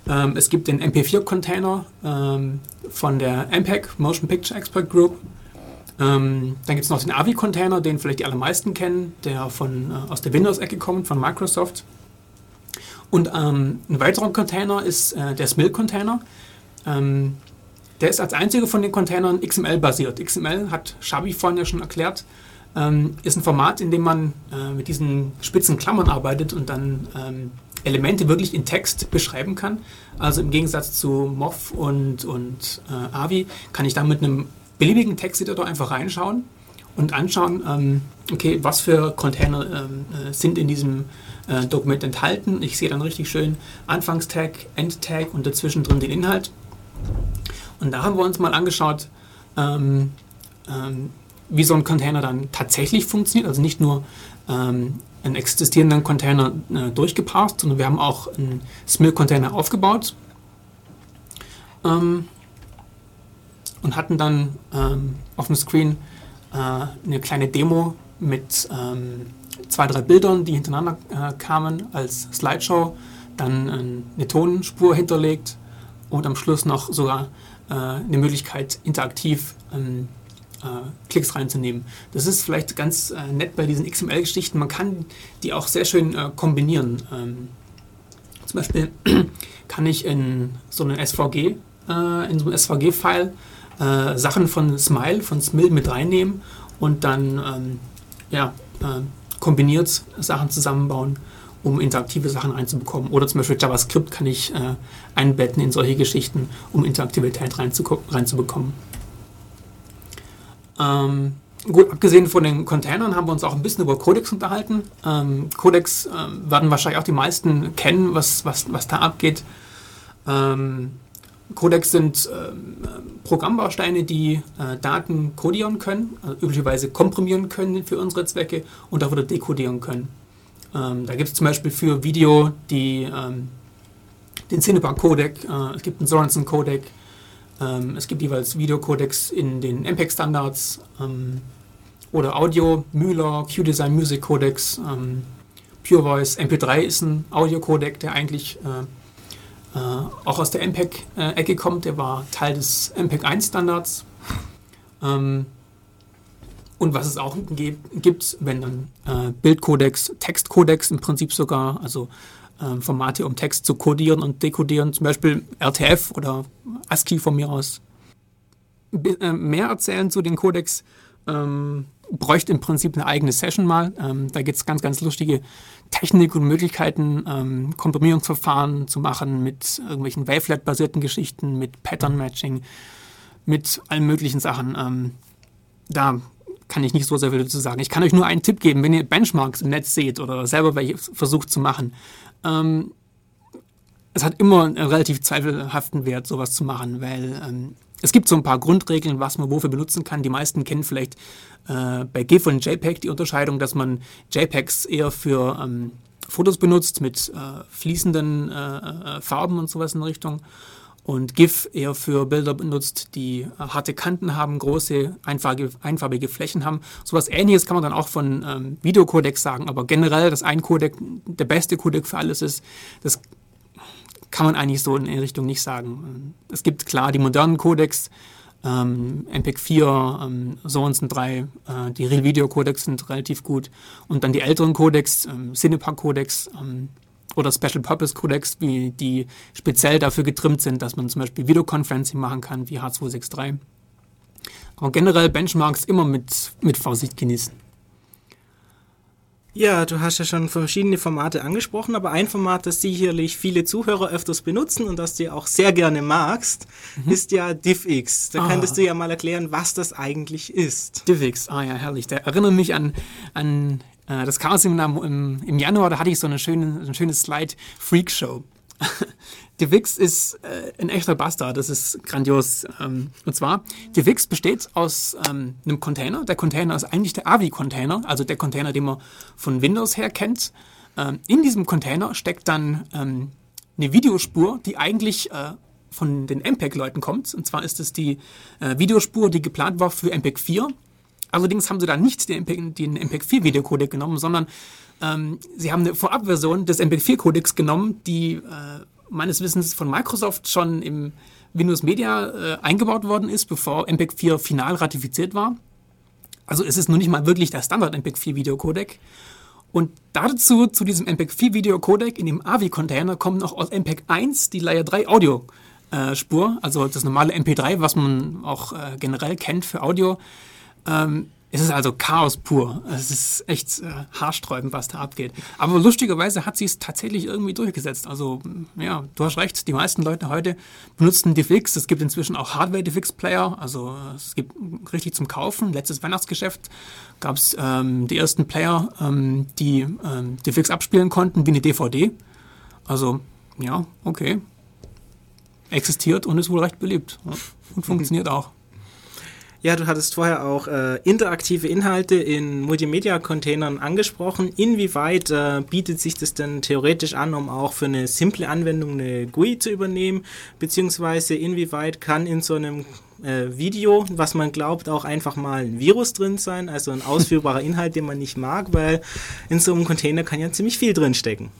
Ähm, es gibt den MP4-Container ähm, von der MPEG, Motion Picture Expert Group. Ähm, dann gibt es noch den AVI-Container, den vielleicht die allermeisten kennen, der von, äh, aus der Windows-Ecke kommt, von Microsoft. Und ähm, ein weiterer Container ist äh, der SMIL-Container. Ähm, der ist als einziger von den Containern XML-basiert. XML hat Shabi vorhin ja schon erklärt, ähm, ist ein Format, in dem man äh, mit diesen spitzen Klammern arbeitet und dann Elemente wirklich in Text beschreiben kann. Also im Gegensatz zu MOV und, und äh, AVI kann ich da mit einem beliebigen Texteditor einfach reinschauen und anschauen, ähm, okay, was für Container ähm, äh, sind in diesem äh, Dokument enthalten. Ich sehe dann richtig schön Anfangstag, Endtag und dazwischen drin den Inhalt. Und da haben wir uns mal angeschaut, ähm, ähm, wie so ein Container dann tatsächlich funktioniert. Also nicht nur ähm, einen existierenden Container äh, durchgepasst, sondern wir haben auch einen SMIL-Container aufgebaut ähm, und hatten dann ähm, auf dem Screen äh, eine kleine Demo mit ähm, zwei, drei Bildern, die hintereinander äh, kamen als Slideshow, dann äh, eine Tonspur hinterlegt und am Schluss noch sogar äh, eine Möglichkeit, interaktiv ähm, äh, Klicks reinzunehmen. Das ist vielleicht ganz äh, nett bei diesen XML-Geschichten. Man kann die auch sehr schön äh, kombinieren. Ähm, zum Beispiel (clears throat) kann ich in so einem SVG, in so einem SVG-File Sachen von Smile, von Smil mit reinnehmen und dann ähm, ja, kombiniert Sachen zusammenbauen, um interaktive Sachen reinzubekommen. Oder zum Beispiel JavaScript kann ich äh, einbetten in solche Geschichten, um Interaktivität reinzubekommen. Ähm, gut, abgesehen von den Containern haben wir uns auch ein bisschen über Codex unterhalten. Ähm, Codex äh, werden wahrscheinlich auch die meisten kennen, was, was, was da abgeht. Ähm, Codecs sind äh, Programmbausteine, die äh, Daten codieren können, also üblicherweise komprimieren können für unsere Zwecke und auch wieder dekodieren können. Ähm, da gibt es zum Beispiel für Video die, ähm, den Cinebar-Codec, äh, es gibt einen Sorensen-Codec, ähm, es gibt jeweils Videocodecs in den MPEG-Standards ähm, oder Audio, Müller, QDesign Music Codecs, ähm, Pure Voice, MP3 ist ein Audio-Codec, der eigentlich äh, äh, auch aus der MPEG-Ecke kommt. Der war Teil des MPEG 1-Standards. Ähm, und was es auch gibt, wenn dann äh, Bildkodex, Textkodex im Prinzip sogar, also äh, Formate, um Text zu codieren und dekodieren, zum Beispiel RTF oder ASCII von mir aus. Be äh, mehr erzählen zu den Codex ähm, bräuchte im Prinzip eine eigene Session mal. Ähm, da gibt es ganz, ganz lustige Technik und Möglichkeiten, ähm, Komprimierungsverfahren zu machen mit irgendwelchen Wavelet-basierten Geschichten, mit Pattern-Matching, mit allen möglichen Sachen. Ähm, da kann ich nicht so sehr viel dazu sagen. Ich kann euch nur einen Tipp geben, wenn ihr Benchmarks im Netz seht oder selber welche versucht zu machen. Ähm, es hat immer einen relativ zweifelhaften Wert, sowas zu machen, weil ähm, es gibt so ein paar Grundregeln, was man wofür benutzen kann. Die meisten kennen vielleicht äh, bei GIF und JPEG die Unterscheidung, dass man JPEGs eher für ähm, Fotos benutzt mit äh, fließenden äh, äh Farben und sowas in Richtung und GIF eher für Bilder benutzt, die äh, harte Kanten haben, große, einfarbige, einfarbige Flächen haben. So etwas ähnliches kann man dann auch von ähm, Videocodecs sagen, aber generell, dass ein Codec der beste Codec für alles ist, das kann man eigentlich so in die Richtung nicht sagen. Es gibt klar die modernen Codecs, ähm, MPEG 4, ähm, Sorensen 3, äh, die Real Video Codecs sind relativ gut und dann die älteren Codecs, ähm, Cinepack Codecs, ähm, oder Special Purpose Codecs, wie die speziell dafür getrimmt sind, dass man zum Beispiel Videoconferencing machen kann, wie H263. Aber generell Benchmarks immer mit, mit Vorsicht genießen. Ja, du hast ja schon verschiedene Formate angesprochen, aber ein Format, das sicherlich viele Zuhörer öfters benutzen und das du auch sehr gerne magst, mhm. ist ja DivX. Da ah. könntest du ja mal erklären, was das eigentlich ist. DivX, ah ja, herrlich. Der erinnert mich an, an das Chaos-Seminar im, im Januar, da hatte ich so eine schöne, so eine schöne Slide-Freak-Show. (laughs) Die Wix ist äh, ein echter Bastard, das ist grandios. Ähm, und zwar, die Wix besteht aus ähm, einem Container. Der Container ist eigentlich der AVI-Container, also der Container, den man von Windows her kennt. Ähm, in diesem Container steckt dann ähm, eine Videospur, die eigentlich äh, von den MPEG-Leuten kommt. Und zwar ist es die äh, Videospur, die geplant war für MPEG 4 Allerdings haben sie da nicht den, den MPEG-4-Videocodec genommen, sondern ähm, sie haben eine Vorabversion des MPEG-4-Codecs genommen, die äh, meines Wissens von Microsoft schon im Windows Media äh, eingebaut worden ist, bevor MPEG 4 final ratifiziert war. Also es ist nur nicht mal wirklich der Standard MPEG 4 Videocodec. Und dazu, zu diesem MPEG 4 Videocodec in dem AVI-Container kommen noch aus MPEG 1 die Layer 3 Audio äh, also das normale MP3, was man auch äh, generell kennt für Audio. Ähm, es ist also Chaos pur. Es ist echt äh, haarsträubend, was da abgeht. Aber lustigerweise hat sie es tatsächlich irgendwie durchgesetzt. Also, ja, du hast recht, die meisten Leute heute benutzen DivX. Es gibt inzwischen auch Hardware-DivX-Player. Also, es gibt richtig zum Kaufen. Letztes Weihnachtsgeschäft gab es ähm, die ersten Player, ähm, die ähm, DivX abspielen konnten, wie eine DVD. Also, ja, okay. Existiert und ist wohl recht beliebt. Und funktioniert auch. Ja, du hattest vorher auch äh, interaktive Inhalte in Multimedia-Containern angesprochen. Inwieweit äh, bietet sich das denn theoretisch an, um auch für eine simple Anwendung eine GUI zu übernehmen? Beziehungsweise inwieweit kann in so einem äh, Video, was man glaubt, auch einfach mal ein Virus drin sein, also ein ausführbarer (laughs) Inhalt, den man nicht mag, weil in so einem Container kann ja ziemlich viel drin stecken.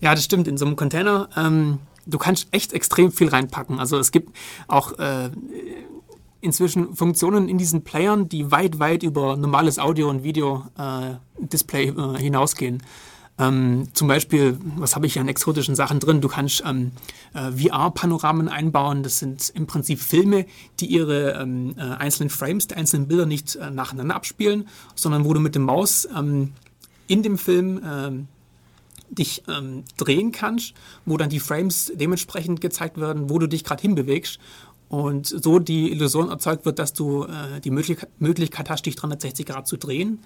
Ja, das stimmt. In so einem Container, ähm, du kannst echt extrem viel reinpacken. Also es gibt auch äh, inzwischen Funktionen in diesen Playern, die weit, weit über normales Audio- und Video-Display äh, äh, hinausgehen. Ähm, zum Beispiel, was habe ich hier an exotischen Sachen drin? Du kannst ähm, äh, VR-Panoramen einbauen. Das sind im Prinzip Filme, die ihre ähm, äh, einzelnen Frames der einzelnen Bilder nicht äh, nacheinander abspielen, sondern wo du mit dem Maus ähm, in dem Film ähm, dich ähm, drehen kannst, wo dann die Frames dementsprechend gezeigt werden, wo du dich gerade hinbewegst und so die Illusion erzeugt wird, dass du äh, die Möglich Möglichkeit hast, dich 360 Grad zu drehen.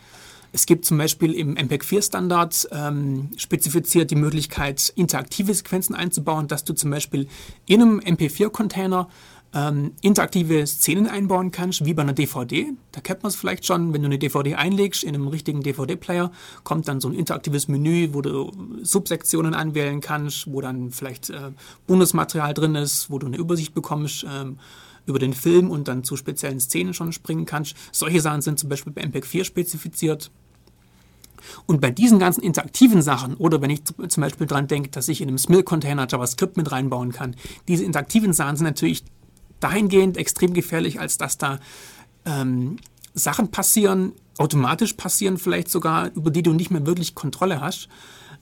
Es gibt zum Beispiel im MPEG-4-Standard ähm, spezifiziert die Möglichkeit, interaktive Sequenzen einzubauen, dass du zum Beispiel in einem MP4-Container ähm, interaktive Szenen einbauen kannst, wie bei einer DVD. Da kennt man es vielleicht schon, wenn du eine DVD einlegst in einem richtigen DVD-Player, kommt dann so ein interaktives Menü, wo du Subsektionen anwählen kannst, wo dann vielleicht äh, Bonusmaterial drin ist, wo du eine Übersicht bekommst ähm, über den Film und dann zu speziellen Szenen schon springen kannst. Solche Sachen sind zum Beispiel bei MPEG 4 spezifiziert. Und bei diesen ganzen interaktiven Sachen, oder wenn ich zum Beispiel daran denke, dass ich in einem SMIL-Container JavaScript mit reinbauen kann, diese interaktiven Sachen sind natürlich dahingehend extrem gefährlich, als dass da ähm, Sachen passieren automatisch passieren, vielleicht sogar, über die du nicht mehr wirklich Kontrolle hast.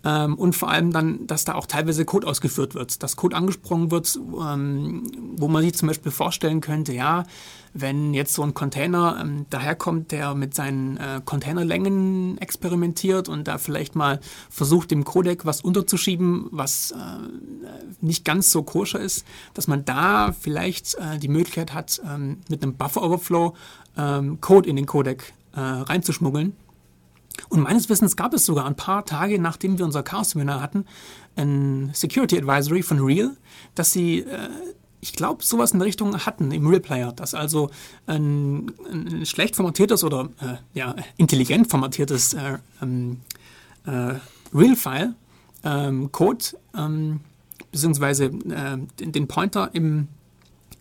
Ähm, und vor allem dann, dass da auch teilweise Code ausgeführt wird, dass Code angesprochen wird, ähm, wo man sich zum Beispiel vorstellen könnte, ja, wenn jetzt so ein Container ähm, daherkommt, der mit seinen äh, Containerlängen experimentiert und da vielleicht mal versucht, dem Codec was unterzuschieben, was äh, nicht ganz so koscher ist, dass man da vielleicht äh, die Möglichkeit hat, ähm, mit einem Buffer Overflow ähm, Code in den Codec äh, reinzuschmuggeln und meines Wissens gab es sogar ein paar Tage, nachdem wir unser Chaos-Seminar hatten, ein Security Advisory von Real, dass sie, äh, ich glaube, sowas in der Richtung hatten im Real Player, dass also ein, ein schlecht formatiertes oder äh, ja, intelligent formatiertes äh, ähm, äh, Real-File, ähm, Code, ähm, beziehungsweise äh, den Pointer im,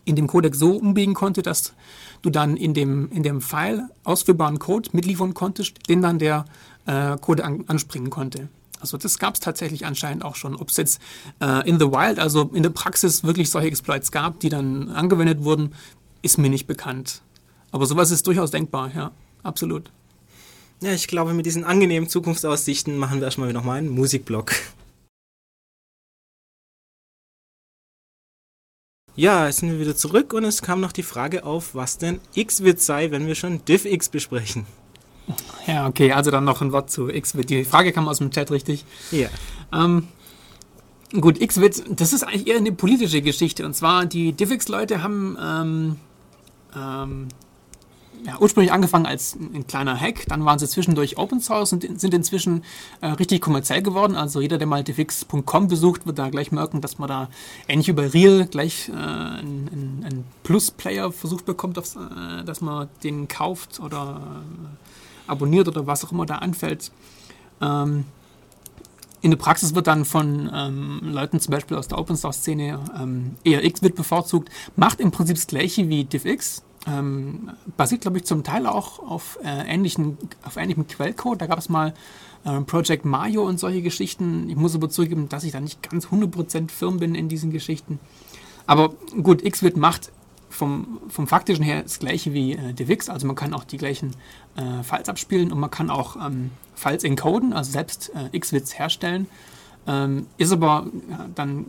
in dem Codec so umbiegen konnte, dass du dann in dem, in dem File ausführbaren Code mitliefern konntest, den dann der äh, Code an, anspringen konnte. Also das gab es tatsächlich anscheinend auch schon. Ob es jetzt äh, in the wild, also in der Praxis wirklich solche Exploits gab, die dann angewendet wurden, ist mir nicht bekannt. Aber sowas ist durchaus denkbar, ja, absolut. Ja, ich glaube, mit diesen angenehmen Zukunftsaussichten machen wir erstmal nochmal einen Musikblock. Ja, jetzt sind wir wieder zurück und es kam noch die Frage auf, was denn Xvid sei, wenn wir schon DivX besprechen. Ja, okay, also dann noch ein Wort zu Xvid. Die Frage kam aus dem Chat, richtig? Ja. Ähm, gut, Xvid, das ist eigentlich eher eine politische Geschichte. Und zwar, die DivX-Leute haben ähm, ähm, ja, ursprünglich angefangen als ein kleiner Hack, dann waren sie zwischendurch Open Source und sind inzwischen äh, richtig kommerziell geworden. Also jeder, der mal devix.com besucht, wird da gleich merken, dass man da ähnlich wie bei Real gleich äh, einen, einen Plus-Player versucht bekommt, auf, äh, dass man den kauft oder äh, abonniert oder was auch immer da anfällt. Ähm, in der Praxis wird dann von ähm, Leuten zum Beispiel aus der Open Source Szene ähm, eher Xvid bevorzugt, macht im Prinzip das gleiche wie DivX, ähm, basiert, glaube ich, zum Teil auch auf, äh, ähnlichen, auf ähnlichem Quellcode. Da gab es mal äh, Project Mario und solche Geschichten. Ich muss aber zugeben, dass ich da nicht ganz 100% firm bin in diesen Geschichten. Aber gut, Xvid macht vom, vom faktischen her das gleiche wie äh, DivX. Also man kann auch die gleichen äh, Files abspielen und man kann auch ähm, Files encoden, also selbst äh, Xvids herstellen. Ähm, ist aber dann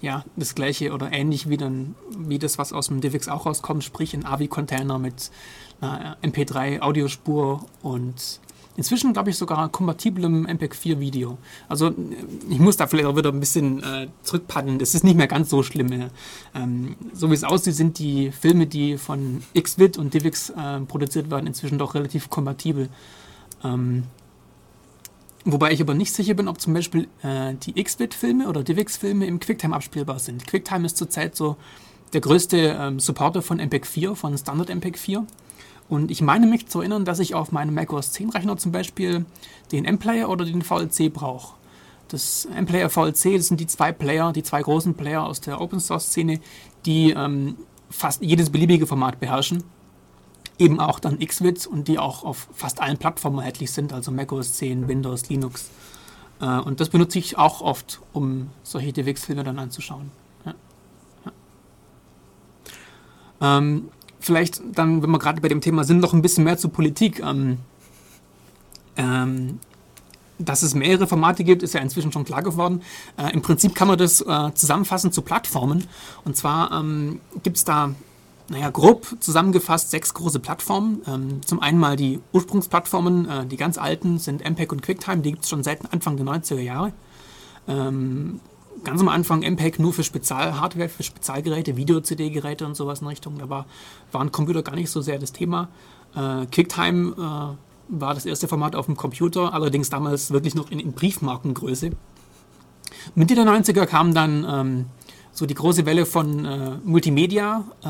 ja das gleiche oder ähnlich wie, dann, wie das, was aus dem DivX auch rauskommt, sprich ein AVI-Container mit einer MP3-Audiospur und inzwischen, glaube ich, sogar kompatiblem MPEG-4-Video. Also ich muss da vielleicht auch wieder ein bisschen äh, zurückpaddeln. Das ist nicht mehr ganz so schlimm. Ähm, so wie es aussieht, sind die Filme, die von Xvid und DivX äh, produziert werden, inzwischen doch relativ kompatibel. Ähm, Wobei ich aber nicht sicher bin, ob zum Beispiel äh, die Xvid-Filme oder DivX-Filme im QuickTime abspielbar sind. QuickTime ist zurzeit so der größte ähm, Supporter von MPEG 4, von Standard MPEG 4. Und ich meine mich zu erinnern, dass ich auf meinem macOS 10 Rechner zum Beispiel den M-Player oder den VLC brauche. Das M-Player VLC, das sind die zwei Player, die zwei großen Player aus der Open Source Szene, die ähm, fast jedes beliebige Format beherrschen eben auch dann Xvid und die auch auf fast allen Plattformen erhältlich sind, also macOS 10, Windows, Linux. Äh, und das benutze ich auch oft, um solche DivX-Filme dann anzuschauen. Ja. Ja. Ähm, vielleicht dann, wenn wir gerade bei dem Thema sind, noch ein bisschen mehr zur Politik. Ähm, ähm, dass es mehrere Formate gibt, ist ja inzwischen schon klar geworden. Äh, Im Prinzip kann man das äh, zusammenfassen zu Plattformen. Und zwar gibt es da naja, grob zusammengefasst sechs große Plattformen. Ähm, zum einen mal die Ursprungsplattformen, äh, die ganz alten sind MPEG und QuickTime, die gibt es schon seit Anfang der 90er Jahre. Ähm, ganz am Anfang MPEG nur für Spezialhardware, für Spezialgeräte, Video-CD-Geräte und sowas in Richtung. Da war, waren Computer gar nicht so sehr das Thema. Äh, QuickTime äh, war das erste Format auf dem Computer, allerdings damals wirklich noch in, in Briefmarkengröße. Mitte der 90er kam dann ähm, so die große Welle von äh, Multimedia äh,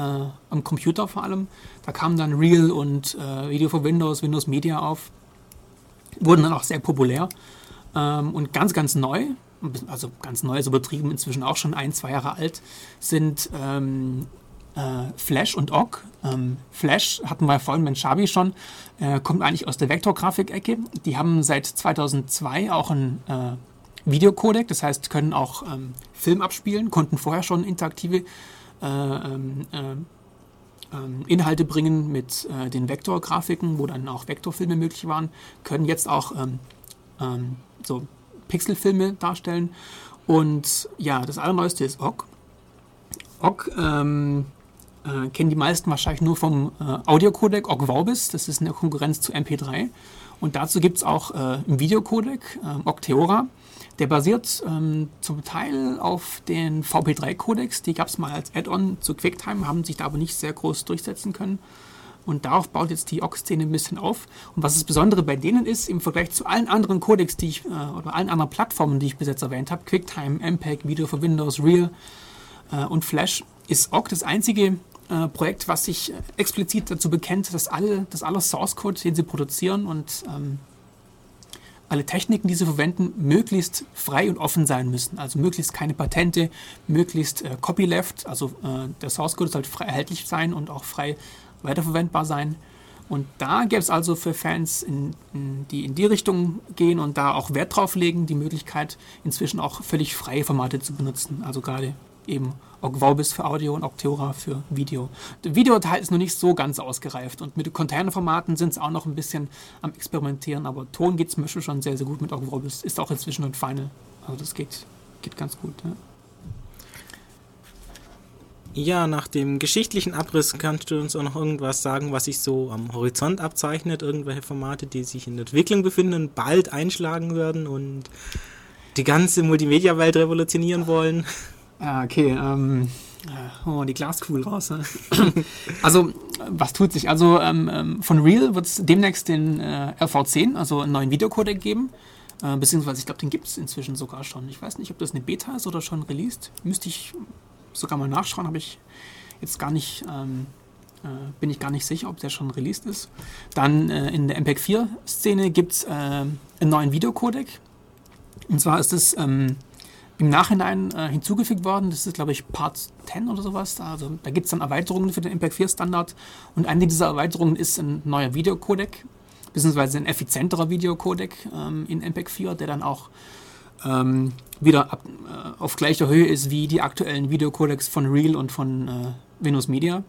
am Computer vor allem. Da kamen dann Real und äh, Video for Windows, Windows Media auf. Wurden dann auch sehr populär. Ähm, und ganz, ganz neu, also ganz neu ist übertrieben, inzwischen auch schon ein, zwei Jahre alt, sind ähm, äh, Flash und OGG. Ähm, Flash hatten wir vorhin mit Shabi schon, äh, kommt eigentlich aus der Vektorgrafik-Ecke. Die haben seit 2002 auch ein äh, Videocodec, das heißt, können auch ähm, Film abspielen, konnten vorher schon interaktive äh, ähm, äh, ähm, Inhalte bringen mit äh, den Vektorgrafiken, wo dann auch Vektorfilme möglich waren, können jetzt auch ähm, so Pixelfilme darstellen. Und ja, das Allerneueste ist OGG. OGG ähm, äh, kennen die meisten wahrscheinlich nur vom äh, Audiocodec OGG Vorbis. Das ist eine Konkurrenz zu MP3. Und dazu gibt es auch äh, einen Videocodec, äh, OGG Theora. Der basiert ähm, zum Teil auf den VP3-Codecs. Die gab es mal als Add-on zu QuickTime, haben sich da aber nicht sehr groß durchsetzen können. Und darauf baut jetzt die OGG-Szene ein bisschen auf. Und was das Besondere bei denen ist, im Vergleich zu allen anderen Codecs, die ich, äh, oder allen anderen Plattformen, die ich bis jetzt erwähnt habe, QuickTime, MPEG, Video für Windows, Real äh, und Flash, ist OGG das einzige äh, Projekt, was sich explizit dazu bekennt, dass alle, dass aller Source Code, den sie produzieren und ähm, alle Techniken, die sie verwenden, möglichst frei und offen sein müssen. Also möglichst keine Patente, möglichst äh, Copyleft, also äh, der Source Code sollte frei erhältlich sein und auch frei weiterverwendbar sein. Und da gäbe es also für Fans, in, in, die in die Richtung gehen und da auch Wert drauf legen, die Möglichkeit, inzwischen auch völlig freie Formate zu benutzen. Also gerade eben Ogvorbis für Audio und Octeora für Video. Der Videoteil ist noch nicht so ganz ausgereift und mit Containerformaten sind es auch noch ein bisschen am Experimentieren, aber Ton geht zum Beispiel schon sehr, sehr gut mit Ogvorbis. Ist auch inzwischen ein Final. Also das geht, geht ganz gut. Ja. Ja, nach dem geschichtlichen Abriss kannst du uns auch noch irgendwas sagen, was sich so am Horizont abzeichnet, irgendwelche Formate, die sich in Entwicklung befinden bald einschlagen werden und die ganze Multimedia-Welt revolutionieren wollen. Ja, okay. Ähm, äh, oh, die Glaskugel raus. Ne? (laughs) also, was tut sich? Also, ähm, ähm von Real wird es demnächst den äh, RV10, also einen neuen Videocodec geben. Äh, beziehungsweise, ich glaube, den gibt es inzwischen sogar schon. Ich weiß nicht, ob das eine Beta ist oder schon released. Müsste ich sogar mal nachschauen, habe ich jetzt gar nicht. Ähm, äh, bin ich gar nicht sicher, ob der schon released ist. Dann äh, in der MPEG 4-Szene gibt es einen neuen Videocodec. Und zwar ist es ähm, im Nachhinein äh, hinzugefügt worden. Das ist, glaube ich, Part 10 oder sowas. Also da gibt es dann Erweiterungen für den Impact 4 Standard. Und eine dieser Erweiterungen ist ein neuer Videocodec, beziehungsweise ein effizienterer Videocodec ähm, in MPEG 4, der dann auch ähm, wieder ab, äh, auf gleicher Höhe ist wie die aktuellen Videocodecs von Real und von äh, Windows Media.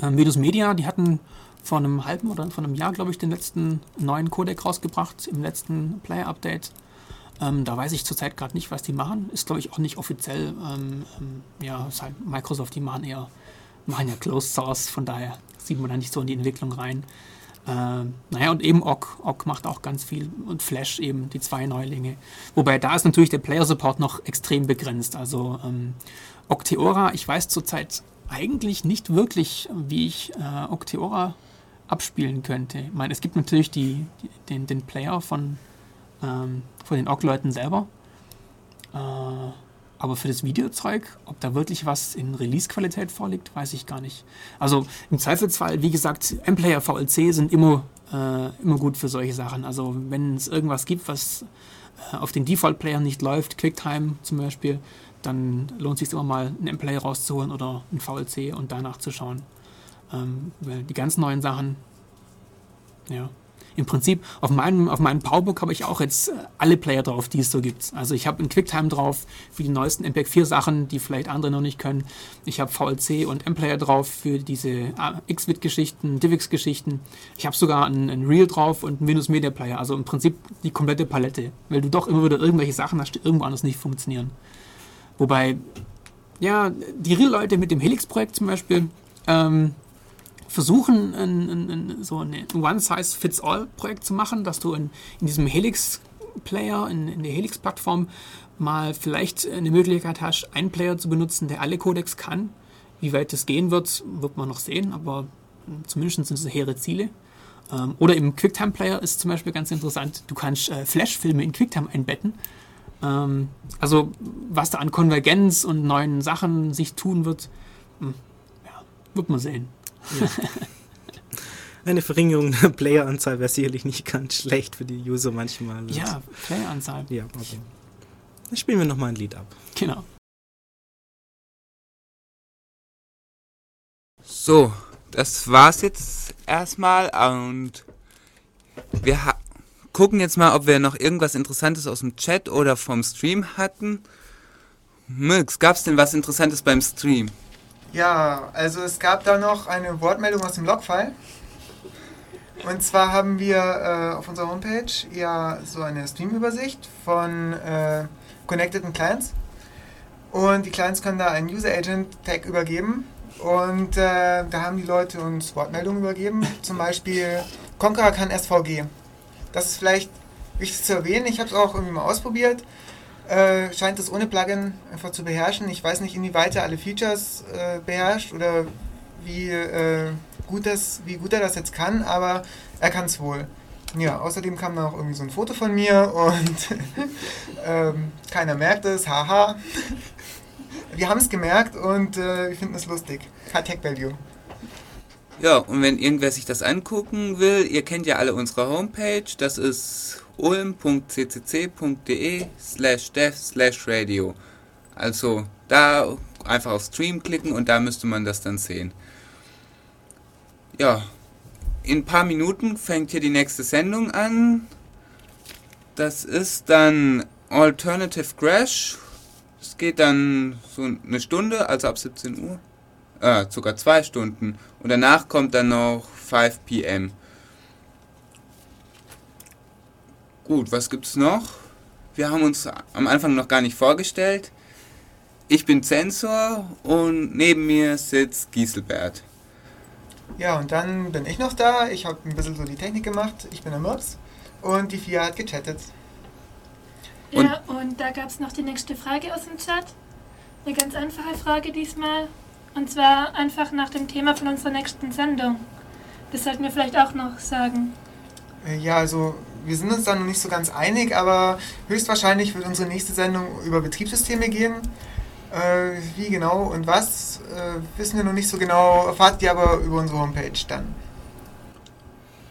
Ähm, Windows Media, die hatten vor einem halben oder vor einem Jahr, glaube ich, den letzten neuen Codec rausgebracht, im letzten Player-Update. Ähm, da weiß ich zurzeit gerade nicht, was die machen. Ist, glaube ich, auch nicht offiziell. Ähm, ähm, ja, ist halt Microsoft, die machen eher, machen ja Closed Source, von daher sieht man da nicht so in die Entwicklung rein. Ähm, naja, und eben Ogg. Ogg macht auch ganz viel und Flash eben, die zwei Neulinge. Wobei da ist natürlich der Player Support noch extrem begrenzt. Also ähm, Octeora, ich weiß zurzeit eigentlich nicht wirklich, wie ich äh, Octeora abspielen könnte. Ich meine, es gibt natürlich die, die den, den Player von ähm, von den Ogg-Leuten selber. Äh, aber für das Videozeug, ob da wirklich was in Release-Qualität vorliegt, weiß ich gar nicht. Also im Zweifelsfall, wie gesagt, M-Player VLC sind immer, äh, immer gut für solche Sachen. Also wenn es irgendwas gibt, was äh, auf den Default-Player nicht läuft, QuickTime zum Beispiel, dann lohnt es sich immer mal einen M-Player rauszuholen oder einen VLC und danach zu schauen. Ähm, weil die ganz neuen Sachen, ja, im Prinzip auf meinem, auf meinem Powerbook habe ich auch jetzt äh, alle Player drauf, die es so gibt. Also ich habe einen QuickTime drauf für die neuesten MPEG 4 Sachen, die vielleicht andere noch nicht können. Ich habe VLC und M-Player drauf für diese äh, XVIT-Geschichten, DivX-Geschichten. Ich habe sogar einen, einen Real drauf und einen Windows Media Player. Also im Prinzip die komplette Palette, weil du doch immer wieder irgendwelche Sachen hast, die irgendwo anders nicht funktionieren. Wobei, ja, die Real-Leute mit dem Helix-Projekt zum Beispiel, ähm, versuchen, ein, ein, ein, so ein One-Size-Fits-All-Projekt zu machen, dass du in, in diesem Helix-Player, in, in der Helix-Plattform mal vielleicht eine Möglichkeit hast, einen Player zu benutzen, der alle Codecs kann. Wie weit das gehen wird, wird man noch sehen, aber zumindest sind es hehre Ziele. Ähm, oder im QuickTime-Player ist zum Beispiel ganz interessant, du kannst äh, Flash-Filme in QuickTime einbetten. Ähm, also was da an Konvergenz und neuen Sachen sich tun wird, hm, ja, wird man sehen. Ja. Eine Verringerung der Playeranzahl wäre sicherlich nicht ganz schlecht für die User manchmal. Ja, Playeranzahl. Ja, aber dann spielen wir nochmal ein Lied ab. Genau. So, das war's jetzt erstmal und wir gucken jetzt mal, ob wir noch irgendwas Interessantes aus dem Chat oder vom Stream hatten. Mix, gab's denn was Interessantes beim Stream? Ja, also es gab da noch eine Wortmeldung aus dem Logfile. Und zwar haben wir äh, auf unserer Homepage ja so eine Stream-Übersicht von äh, connecteden Clients. Und die Clients können da einen User Agent Tag übergeben. Und äh, da haben die Leute uns Wortmeldungen übergeben. Zum Beispiel Conqueror kann SVG. Das ist vielleicht wichtig zu erwähnen. Ich habe es auch irgendwie mal ausprobiert. Äh, scheint es ohne Plugin einfach zu beherrschen. Ich weiß nicht, inwieweit er alle Features äh, beherrscht oder wie, äh, gut das, wie gut er das jetzt kann, aber er kann es wohl. Ja, außerdem kam noch irgendwie so ein Foto von mir (laughs) und (laughs) ähm, keiner merkt es, haha. (laughs) wir haben es gemerkt und äh, wir finden es lustig. Tech Value. Ja, und wenn irgendwer sich das angucken will, ihr kennt ja alle unsere Homepage, das ist ulm.ccc.de slash dev slash radio. Also da einfach auf Stream klicken und da müsste man das dann sehen. Ja, in ein paar Minuten fängt hier die nächste Sendung an. Das ist dann Alternative Crash. Es geht dann so eine Stunde, also ab 17 Uhr. Äh, sogar zwei Stunden. Und danach kommt dann noch 5 p.m. Gut, was gibt's noch? Wir haben uns am Anfang noch gar nicht vorgestellt. Ich bin Zensor und neben mir sitzt Gieselbert. Ja, und dann bin ich noch da. Ich habe ein bisschen so die Technik gemacht. Ich bin der Murps und die Fia hat gechattet. Ja, und, und da gab es noch die nächste Frage aus dem Chat. Eine ganz einfache Frage diesmal. Und zwar einfach nach dem Thema von unserer nächsten Sendung. Das sollten wir vielleicht auch noch sagen. Äh, ja, also wir sind uns da noch nicht so ganz einig, aber höchstwahrscheinlich wird unsere nächste Sendung über Betriebssysteme gehen. Äh, wie genau und was, äh, wissen wir noch nicht so genau, erfahrt ihr aber über unsere Homepage dann.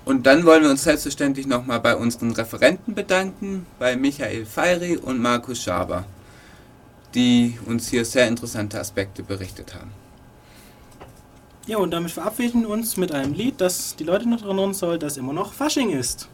Und dann wollen wir uns selbstverständlich nochmal bei unseren Referenten bedanken, bei Michael Feiri und Markus Schaber, die uns hier sehr interessante Aspekte berichtet haben. Ja, und damit verabschieden wir uns mit einem Lied, das die Leute noch erinnern soll, dass immer noch Fasching ist.